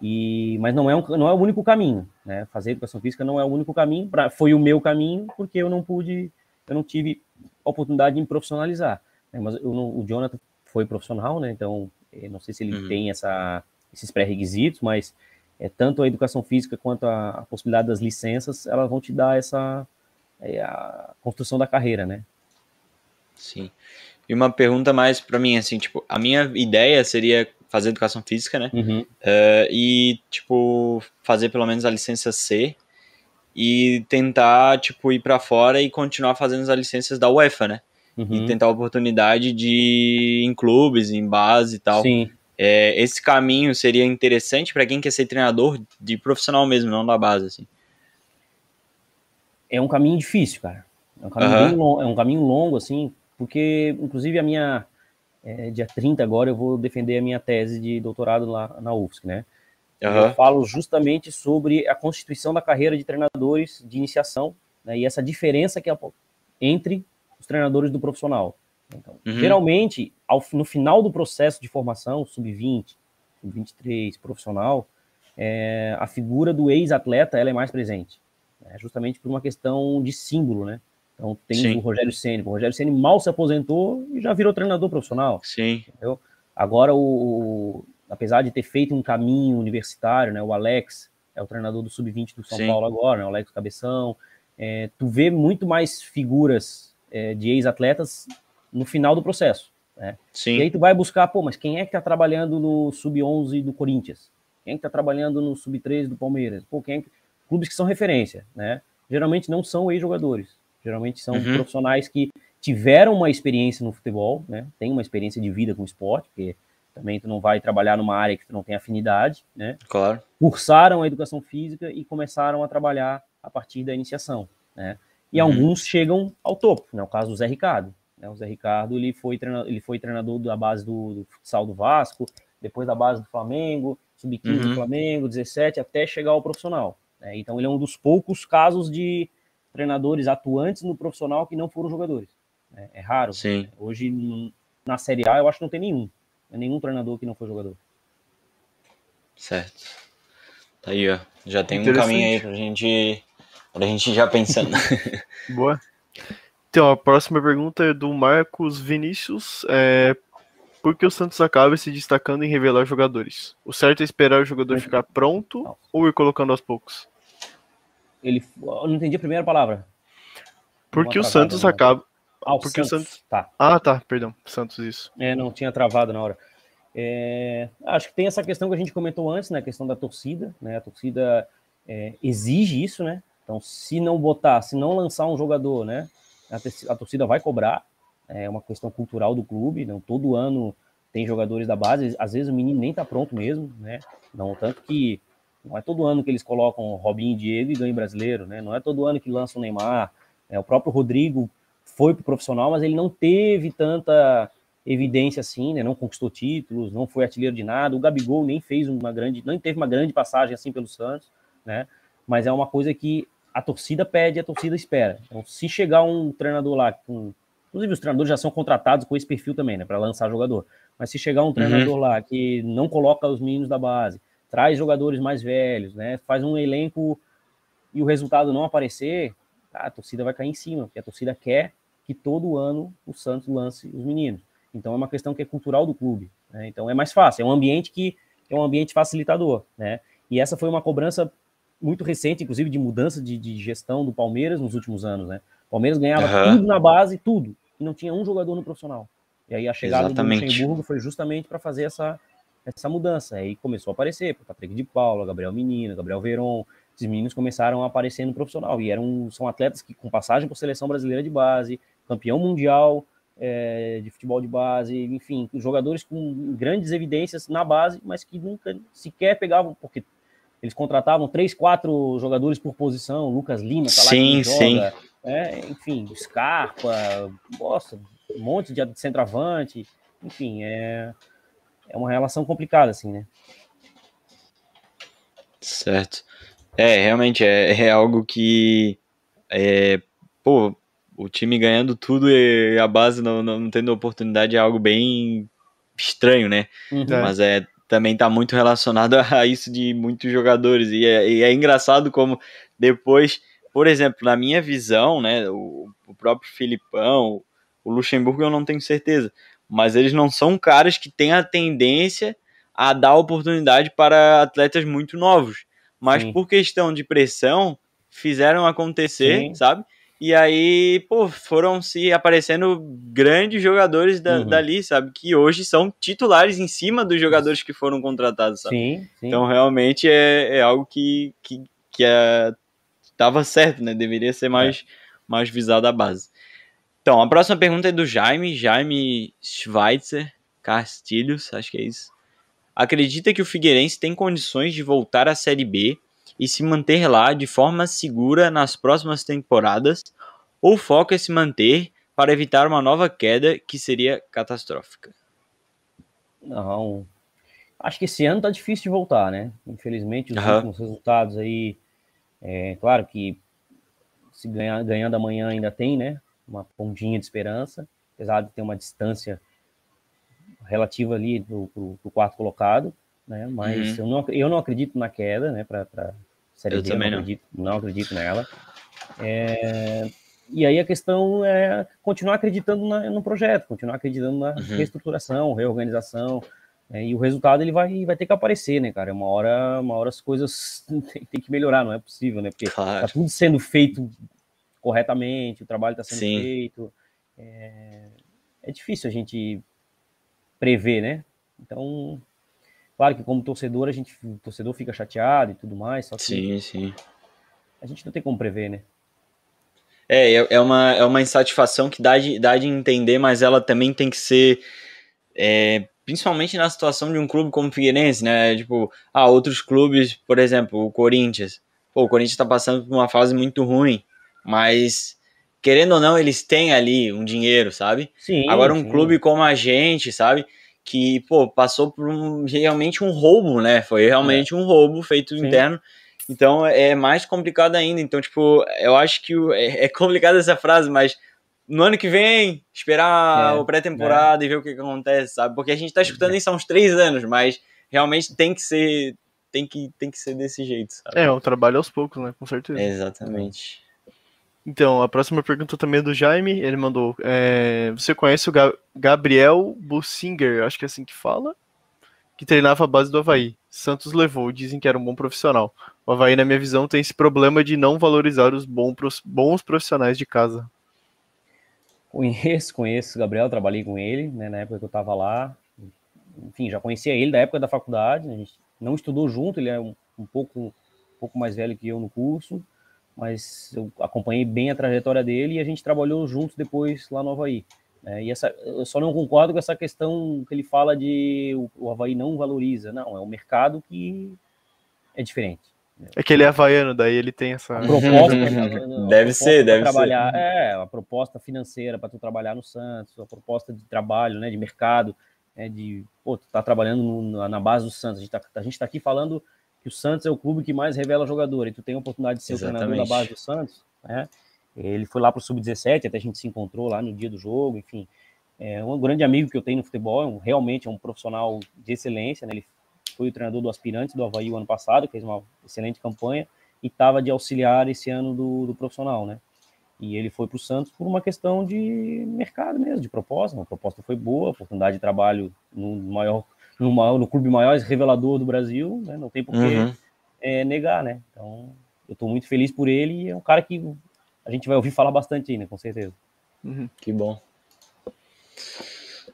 E, mas não é, um, não é o único caminho, né? Fazer educação física não é o único caminho, pra, foi o meu caminho, porque eu não pude, eu não tive oportunidade de me profissionalizar. Né? Mas eu, o Jonathan foi profissional, né? Então, não sei se ele uhum. tem essa, esses pré-requisitos, mas é, tanto a educação física quanto a, a, possibilidade das licenças, elas vão te dar essa é, a construção da carreira, né? Sim. E uma pergunta mais para mim, assim, tipo, a minha ideia seria fazer educação física, né? Uhum. Uh, e, tipo, fazer pelo menos a licença C e tentar, tipo, ir para fora e continuar fazendo as licenças da UEFA, né? Uhum. E tentar a oportunidade de em clubes, em base e tal. Sim. É, esse caminho seria interessante para quem quer ser treinador de profissional mesmo, não da base, assim. É um caminho difícil, cara. É um caminho, uhum. é um caminho longo, assim, porque, inclusive, a minha é, dia 30 agora eu vou defender a minha tese de doutorado lá na UFSC, né? Uhum. Eu falo justamente sobre a constituição da carreira de treinadores de iniciação né, e essa diferença que é entre os treinadores do profissional. Então, uhum. Geralmente, ao, no final do processo de formação, sub-20, sub-23, profissional, é, a figura do ex-atleta ela é mais presente, né, justamente por uma questão de símbolo, né? Então tem Sim. o Rogério Ceni. O Rogério Ceni mal se aposentou e já virou treinador profissional. Sim. Entendeu? Agora o, apesar de ter feito um caminho universitário, né, o Alex é o treinador do sub-20 do São Sim. Paulo agora, né, o Alex Cabeção. É, tu vê muito mais figuras é, de ex-atletas no final do processo. Né? Sim. E aí tu vai buscar, pô, mas quem é que tá trabalhando no sub-11 do Corinthians? Quem é que tá trabalhando no sub-13 do Palmeiras? Pô, quem é que... Clubes que são referência, né? Geralmente não são ex-jogadores. Geralmente são uhum. profissionais que tiveram uma experiência no futebol, né? Tem uma experiência de vida com o esporte, porque também tu não vai trabalhar numa área que tu não tem afinidade, né? Claro. Cursaram a educação física e começaram a trabalhar a partir da iniciação, né? E uhum. alguns chegam ao topo, né? O caso do Zé Ricardo. Né? O Zé Ricardo ele foi, treinador, ele foi treinador da base do, do futsal do Vasco, depois da base do Flamengo, sub-15 uhum. do Flamengo, 17, até chegar ao profissional. Né? Então ele é um dos poucos casos de treinadores atuantes no profissional que não foram jogadores. Né? É raro. Sim. Hoje, na Série A, eu acho que não tem nenhum. Não nenhum treinador que não foi jogador. Certo. Tá aí, ó. Já tem um caminho aí pra gente, pra gente já pensando. Boa. Então, a próxima pergunta é do Marcos Vinícius. É, por que o Santos acaba se destacando em revelar jogadores? O certo é esperar o jogador ficar pronto ou ir colocando aos poucos? Ele, eu não entendi a primeira palavra. Por que o Santos acaba. Ah, porque Santos. o Santos. Tá. Ah, tá, perdão. Santos, isso. É, não tinha travado na hora. É, acho que tem essa questão que a gente comentou antes, né? A questão da torcida, né? A torcida é, exige isso, né? Então, se não botar, se não lançar um jogador, né? A, a torcida vai cobrar. É uma questão cultural do clube. Não todo ano tem jogadores da base. Às vezes o menino nem tá pronto mesmo, né? Não tanto que não é todo ano que eles colocam Robinho e Diego e ganham brasileiro, né? Não é todo ano que lançam o Neymar. É, o próprio Rodrigo foi pro profissional, mas ele não teve tanta evidência assim, né? Não conquistou títulos, não foi artilheiro de nada. O Gabigol nem fez uma grande, não teve uma grande passagem assim pelo Santos, né? Mas é uma coisa que a torcida pede, a torcida espera. Então, se chegar um treinador lá com Inclusive, os treinadores já são contratados com esse perfil também, né? Para lançar jogador. Mas se chegar um treinador uhum. lá que não coloca os meninos da base, traz jogadores mais velhos, né? Faz um elenco e o resultado não aparecer, a torcida vai cair em cima, porque a torcida quer que todo ano o Santos lance os meninos. Então é uma questão que é cultural do clube. Né? Então é mais fácil, é um ambiente que é um ambiente facilitador, né? E essa foi uma cobrança muito recente, inclusive de mudança de, de gestão do Palmeiras nos últimos anos, né? O Palmeiras ganhava uhum. tudo na base, tudo, e não tinha um jogador no profissional. E aí a chegada Exatamente. do Luxemburgo foi justamente para fazer essa, essa mudança. Aí começou a aparecer, Patrick de Paula, Gabriel Menino, Gabriel Veron, esses meninos começaram a aparecer no profissional. E eram são atletas que com passagem por seleção brasileira de base, campeão mundial é, de futebol de base, enfim, jogadores com grandes evidências na base, mas que nunca sequer pegavam porque eles contratavam três, quatro jogadores por posição, Lucas Lima, tá lá sim, joga, sim. É, enfim, Scarpa, nossa, um monte de centroavante, enfim, é, é uma relação complicada, assim, né? Certo. É, realmente é, é algo que, é, pô, o time ganhando tudo e a base não, não tendo oportunidade é algo bem estranho, né? Uhum. Mas é também está muito relacionado a isso de muitos jogadores. E é, e é, engraçado como depois, por exemplo, na minha visão, né, o, o, próprio Filipão, o Luxemburgo eu não tenho certeza, mas eles não são caras que têm a tendência a dar oportunidade para atletas muito novos. Mas Sim. por questão de pressão, fizeram acontecer, Sim. sabe? E aí, pô, foram se aparecendo grandes jogadores da, uhum. dali, sabe? Que hoje são titulares em cima dos jogadores que foram contratados, sabe? Sim, sim. Então, realmente é, é algo que, que, que é, tava certo, né? Deveria ser mais, é. mais visado a base. Então, a próxima pergunta é do Jaime, Jaime Schweitzer Castilhos, acho que é isso. Acredita que o Figueirense tem condições de voltar à Série B e se manter lá de forma segura nas próximas temporadas, ou o foco é se manter para evitar uma nova queda que seria catastrófica? Não. Acho que esse ano tá difícil de voltar, né? Infelizmente, os uhum. últimos resultados aí. É, claro que se ganhar, ganhando amanhã ainda tem, né? Uma pontinha de esperança, apesar de ter uma distância relativa ali do, pro, pro quarto colocado, né? Mas uhum. eu, não, eu não acredito na queda, né? Para Série eu D, também não acredito, não. não acredito nela. É, e aí a questão é continuar acreditando na, no projeto, continuar acreditando na uhum. reestruturação, reorganização. É, e o resultado ele vai, vai ter que aparecer, né, cara? Uma hora, uma hora as coisas tem, tem que melhorar, não é possível, né? Porque claro. tá tudo sendo feito corretamente, o trabalho está sendo Sim. feito. É, é difícil a gente prever, né? Então, Claro que como torcedor, a gente, o torcedor fica chateado e tudo mais, só que sim, sim. a gente não tem como prever, né? É, é, é uma, é uma insatisfação que dá de, dá de entender, mas ela também tem que ser, é, principalmente na situação de um clube como o Figueirense, né? Tipo, ah, outros clubes, por exemplo, o Corinthians. Pô, o Corinthians está passando por uma fase muito ruim, mas querendo ou não, eles têm ali um dinheiro, sabe? Sim. Agora um sim. clube como a gente, sabe? Que, pô, passou por um, realmente um roubo, né? Foi realmente é. um roubo feito sim. interno. Então é mais complicado ainda. Então, tipo, eu acho que é, é complicado essa frase, mas no ano que vem, esperar é, o pré-temporada é. e ver o que, que, acontece, sabe? Porque a gente tá escutando isso há uns três anos, mas realmente tem que ser. Tem que, tem que ser desse jeito, sabe? É, um trabalho aos poucos, né? Com certeza. exatamente. Então, a próxima pergunta também é do Jaime. Ele mandou: é, Você conhece o Ga Gabriel Bussinger, acho que é assim que fala? Que treinava a base do Havaí. Santos levou, dizem que era um bom profissional. O Havaí, na minha visão, tem esse problema de não valorizar os bons profissionais de casa. Conheço, conheço o Gabriel, trabalhei com ele, né, na época que eu estava lá. Enfim, já conhecia ele da época da faculdade, a gente não estudou junto, ele é um, um pouco, um pouco mais velho que eu no curso, mas eu acompanhei bem a trajetória dele e a gente trabalhou juntos depois lá no Havaí. Né? E essa, eu só não concordo com essa questão que ele fala de o, o Havaí não valoriza. Não, é um mercado que é diferente. É que ele é havaiano, daí ele tem essa. A proposta, né, deve ser, deve trabalhar, ser. É, a proposta financeira para tu trabalhar no Santos, a proposta de trabalho, né, de mercado, né, de, pô, tu tá trabalhando no, na base do Santos. A gente, tá, a gente tá aqui falando que o Santos é o clube que mais revela jogador, e tu tem a oportunidade de ser Exatamente. o treinador da base do Santos, né? Ele foi lá pro Sub-17, até a gente se encontrou lá no dia do jogo, enfim. É um grande amigo que eu tenho no futebol, é um, realmente é um profissional de excelência, né? Ele foi o treinador do aspirante do Havaí o ano passado, fez uma excelente campanha e estava de auxiliar esse ano do, do profissional, né? E ele foi para o Santos por uma questão de mercado mesmo, de proposta. A proposta foi boa, oportunidade de trabalho no maior, no, maior, no clube maior revelador do Brasil, né? Não tem por que uhum. é, negar, né? Então, eu estou muito feliz por ele e é um cara que a gente vai ouvir falar bastante ainda, com certeza. Uhum. Que bom.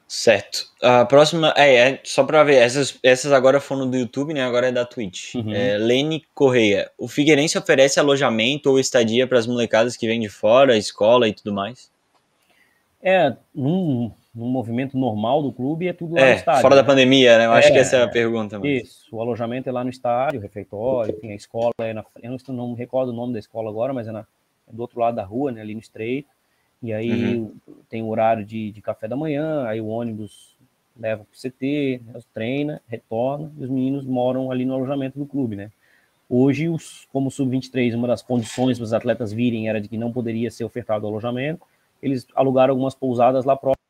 Certo. A próxima. É, é só para ver, essas, essas agora foram do YouTube, né? Agora é da Twitch. Uhum. É, Lene Correia. O Figueirense oferece alojamento ou estadia para as molecadas que vêm de fora, escola e tudo mais? É, num, num movimento normal do clube é tudo lá é, no estádio. Fora né? da pandemia, né? Eu é, acho que essa é a pergunta. Mas... Isso, o alojamento é lá no estádio, o refeitório, enfim, a escola é na. Eu não, não me recordo o nome da escola agora, mas é, na, é do outro lado da rua, né? Ali no estreito. E aí uhum. tem o horário de, de café da manhã, aí o ônibus leva para o CT, né, treina, retorna, e os meninos moram ali no alojamento do clube, né? Hoje, os, como sub-23, uma das condições para os atletas virem era de que não poderia ser ofertado alojamento, eles alugaram algumas pousadas lá próximo.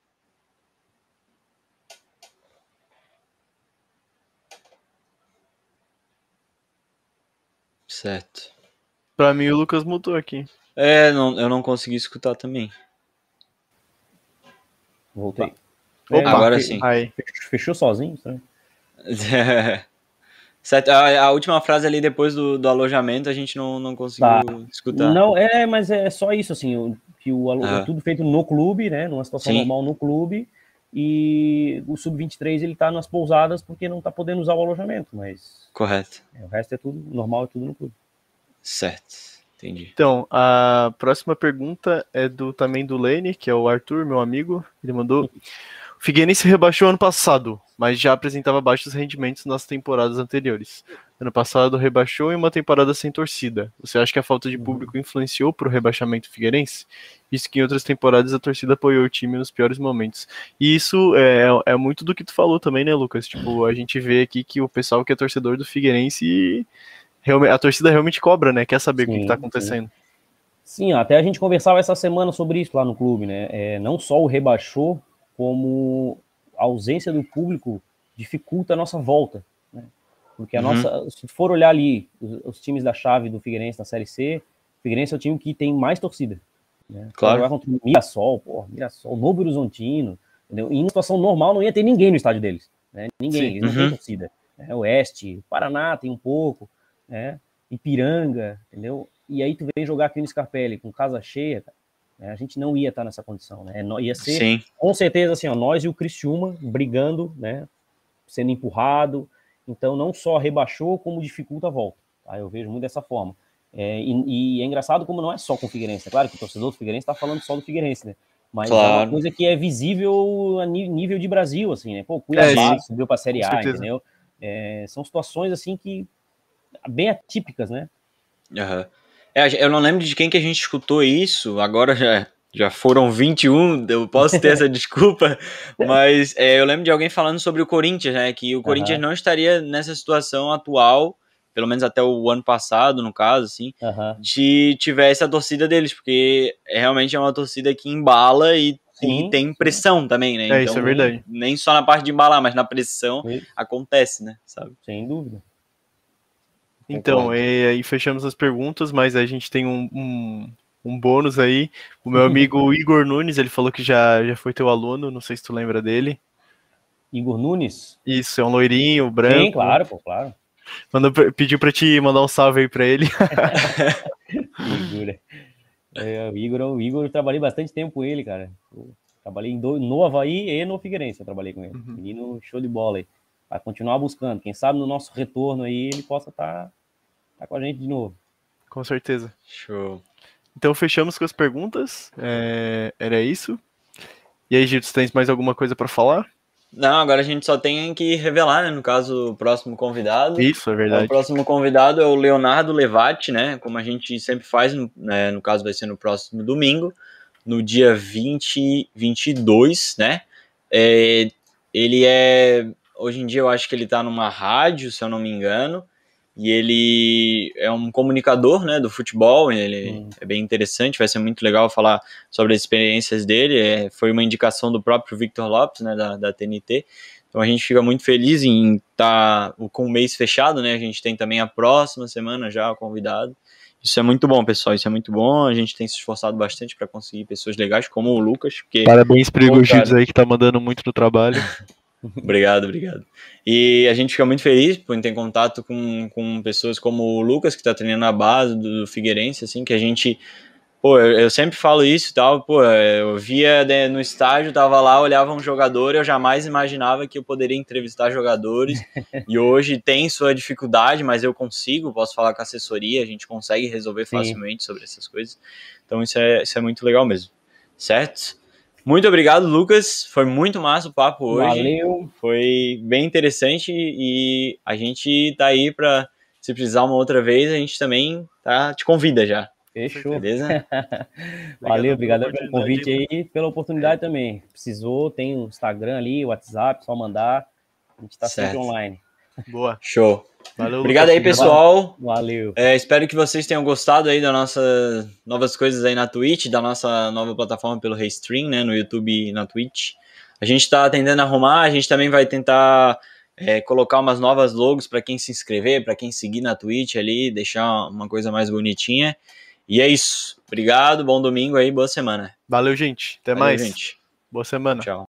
Certo. Para mim, o Lucas mudou aqui. É, não, eu não consegui escutar também. Voltei. Opa, agora sim. Aí. Fechou sozinho, tá? certo. A, a, última frase ali depois do, do alojamento a gente não, não conseguiu tá. escutar. Não, é, mas é só isso, assim, que o ah. é tudo feito no clube, né? Numa situação sim. normal no clube. E o Sub-23 ele tá nas pousadas porque não tá podendo usar o alojamento, mas. Correto. É, o resto é tudo normal, é tudo no clube. Certo. Entendi. Então, a próxima pergunta é do também do Lene, que é o Arthur, meu amigo. Ele mandou. O Figueirense rebaixou ano passado, mas já apresentava baixos rendimentos nas temporadas anteriores. Ano passado rebaixou em uma temporada sem torcida. Você acha que a falta de público influenciou para o rebaixamento figueirense? Isso que em outras temporadas a torcida apoiou o time nos piores momentos. E isso é, é muito do que tu falou também, né, Lucas? Tipo, a gente vê aqui que o pessoal que é torcedor do Figueirense a torcida realmente cobra, né? Quer saber sim, o que está acontecendo. Sim. sim. até a gente conversava essa semana sobre isso lá no clube, né? É, não só o rebaixou, como a ausência do público dificulta a nossa volta. Porque a uhum. nossa, se for olhar ali os, os, times da chave do Figueirense na Série C, o Figueirense é o time que tem mais torcida. Né? Claro. Vai contra o Mirassol, porra, Mirassol, Novo Horizontino, entendeu? E em situação normal não ia ter ninguém no estádio deles. Né? Ninguém, Sim. eles não uhum. têm torcida. Né? Oeste, Paraná tem um pouco, né? Ipiranga, entendeu? E aí tu vem jogar aqui no Scarpelli com casa cheia, né? a gente não ia estar nessa condição, né? Ia ser, Sim. com certeza, assim, ó, nós e o Criciúma brigando, né? Sendo empurrado. Então, não só rebaixou, como dificulta a volta. Tá? Eu vejo muito dessa forma. É, e, e, é engraçado como não é só com o Figueirense. É claro que o torcedor do Figueirense está falando só do Figueirense, né? Mas claro. é uma coisa que é visível a nível de Brasil, assim, né? Pô, Cuiabá é, subiu para a Série A, entendeu? É, são situações, assim, que bem atípicas, né? Uhum. É, eu não lembro de quem que a gente escutou isso, agora já já foram 21, eu posso ter essa desculpa, mas é, eu lembro de alguém falando sobre o Corinthians, né? Que o Corinthians uhum. não estaria nessa situação atual, pelo menos até o ano passado, no caso, assim, uhum. de tivesse a torcida deles, porque realmente é uma torcida que embala e, e tem pressão também, né? É, então, isso é então, verdade. Nem só na parte de embalar, mas na pressão Sim. acontece, né? Sabe? Sem dúvida. Então, e aí fechamos as perguntas, mas a gente tem um, um um bônus aí. O meu amigo Igor Nunes, ele falou que já, já foi teu aluno, não sei se tu lembra dele. Igor Nunes? Isso, é um loirinho, branco. Sim, claro, pô, claro. Mandou, pediu pra te mandar um salve aí pra ele. Igor. É, o Igor, o Igor, eu trabalhei bastante tempo com ele, cara. Eu trabalhei no Havaí e no Figueirense, eu trabalhei com ele. Uhum. Menino show de bola aí. Vai continuar buscando. Quem sabe no nosso retorno aí ele possa estar tá, tá com a gente de novo. Com certeza. Show. Então fechamos com as perguntas. É, era isso. E aí, Gito, tens mais alguma coisa para falar? Não, agora a gente só tem que revelar, né? No caso, o próximo convidado. Isso, é verdade. O próximo convidado é o Leonardo Levati, né? Como a gente sempre faz, no, né? no caso vai ser no próximo domingo, no dia 20, 22, né? É, ele é. Hoje em dia eu acho que ele tá numa rádio, se eu não me engano e ele é um comunicador né, do futebol, ele hum. é bem interessante, vai ser muito legal falar sobre as experiências dele, é, foi uma indicação do próprio Victor Lopes, né, da, da TNT, então a gente fica muito feliz em estar tá, com o mês fechado, né, a gente tem também a próxima semana já o convidado, isso é muito bom, pessoal, isso é muito bom, a gente tem se esforçado bastante para conseguir pessoas legais, como o Lucas, porque... Parabéns para o aí que tá mandando muito no trabalho. obrigado, obrigado. E a gente fica muito feliz por ter contato com, com pessoas como o Lucas, que está treinando a base do Figueirense, assim, que a gente. Pô, eu, sempre falo isso e tal, pô, eu via né, no estádio, tava lá, olhava um jogador, eu jamais imaginava que eu poderia entrevistar jogadores. e hoje tem sua dificuldade, mas eu consigo, posso falar com a assessoria, a gente consegue resolver facilmente Sim. sobre essas coisas. Então isso é, isso é muito legal mesmo. Certo? Muito obrigado, Lucas. Foi muito massa o papo hoje. Valeu. Foi bem interessante e a gente tá aí para se precisar uma outra vez, a gente também tá te convida já. Fechou. Beleza? Valeu, obrigado pelo convite aí e pela oportunidade também. Precisou, tem o Instagram ali, o WhatsApp, só mandar. A gente tá certo. sempre online. Boa. Show. Valeu, Obrigado Lucas, aí, pessoal. Valeu. É, espero que vocês tenham gostado aí das nossas novas coisas aí na Twitch, da nossa nova plataforma pelo Restream, né, no YouTube e na Twitch. A gente está tentando arrumar, a gente também vai tentar é, colocar umas novas logos para quem se inscrever, para quem seguir na Twitch ali, deixar uma coisa mais bonitinha. E é isso. Obrigado, bom domingo aí, boa semana. Valeu, gente. Até Valeu, mais. Gente. Boa semana. Tchau.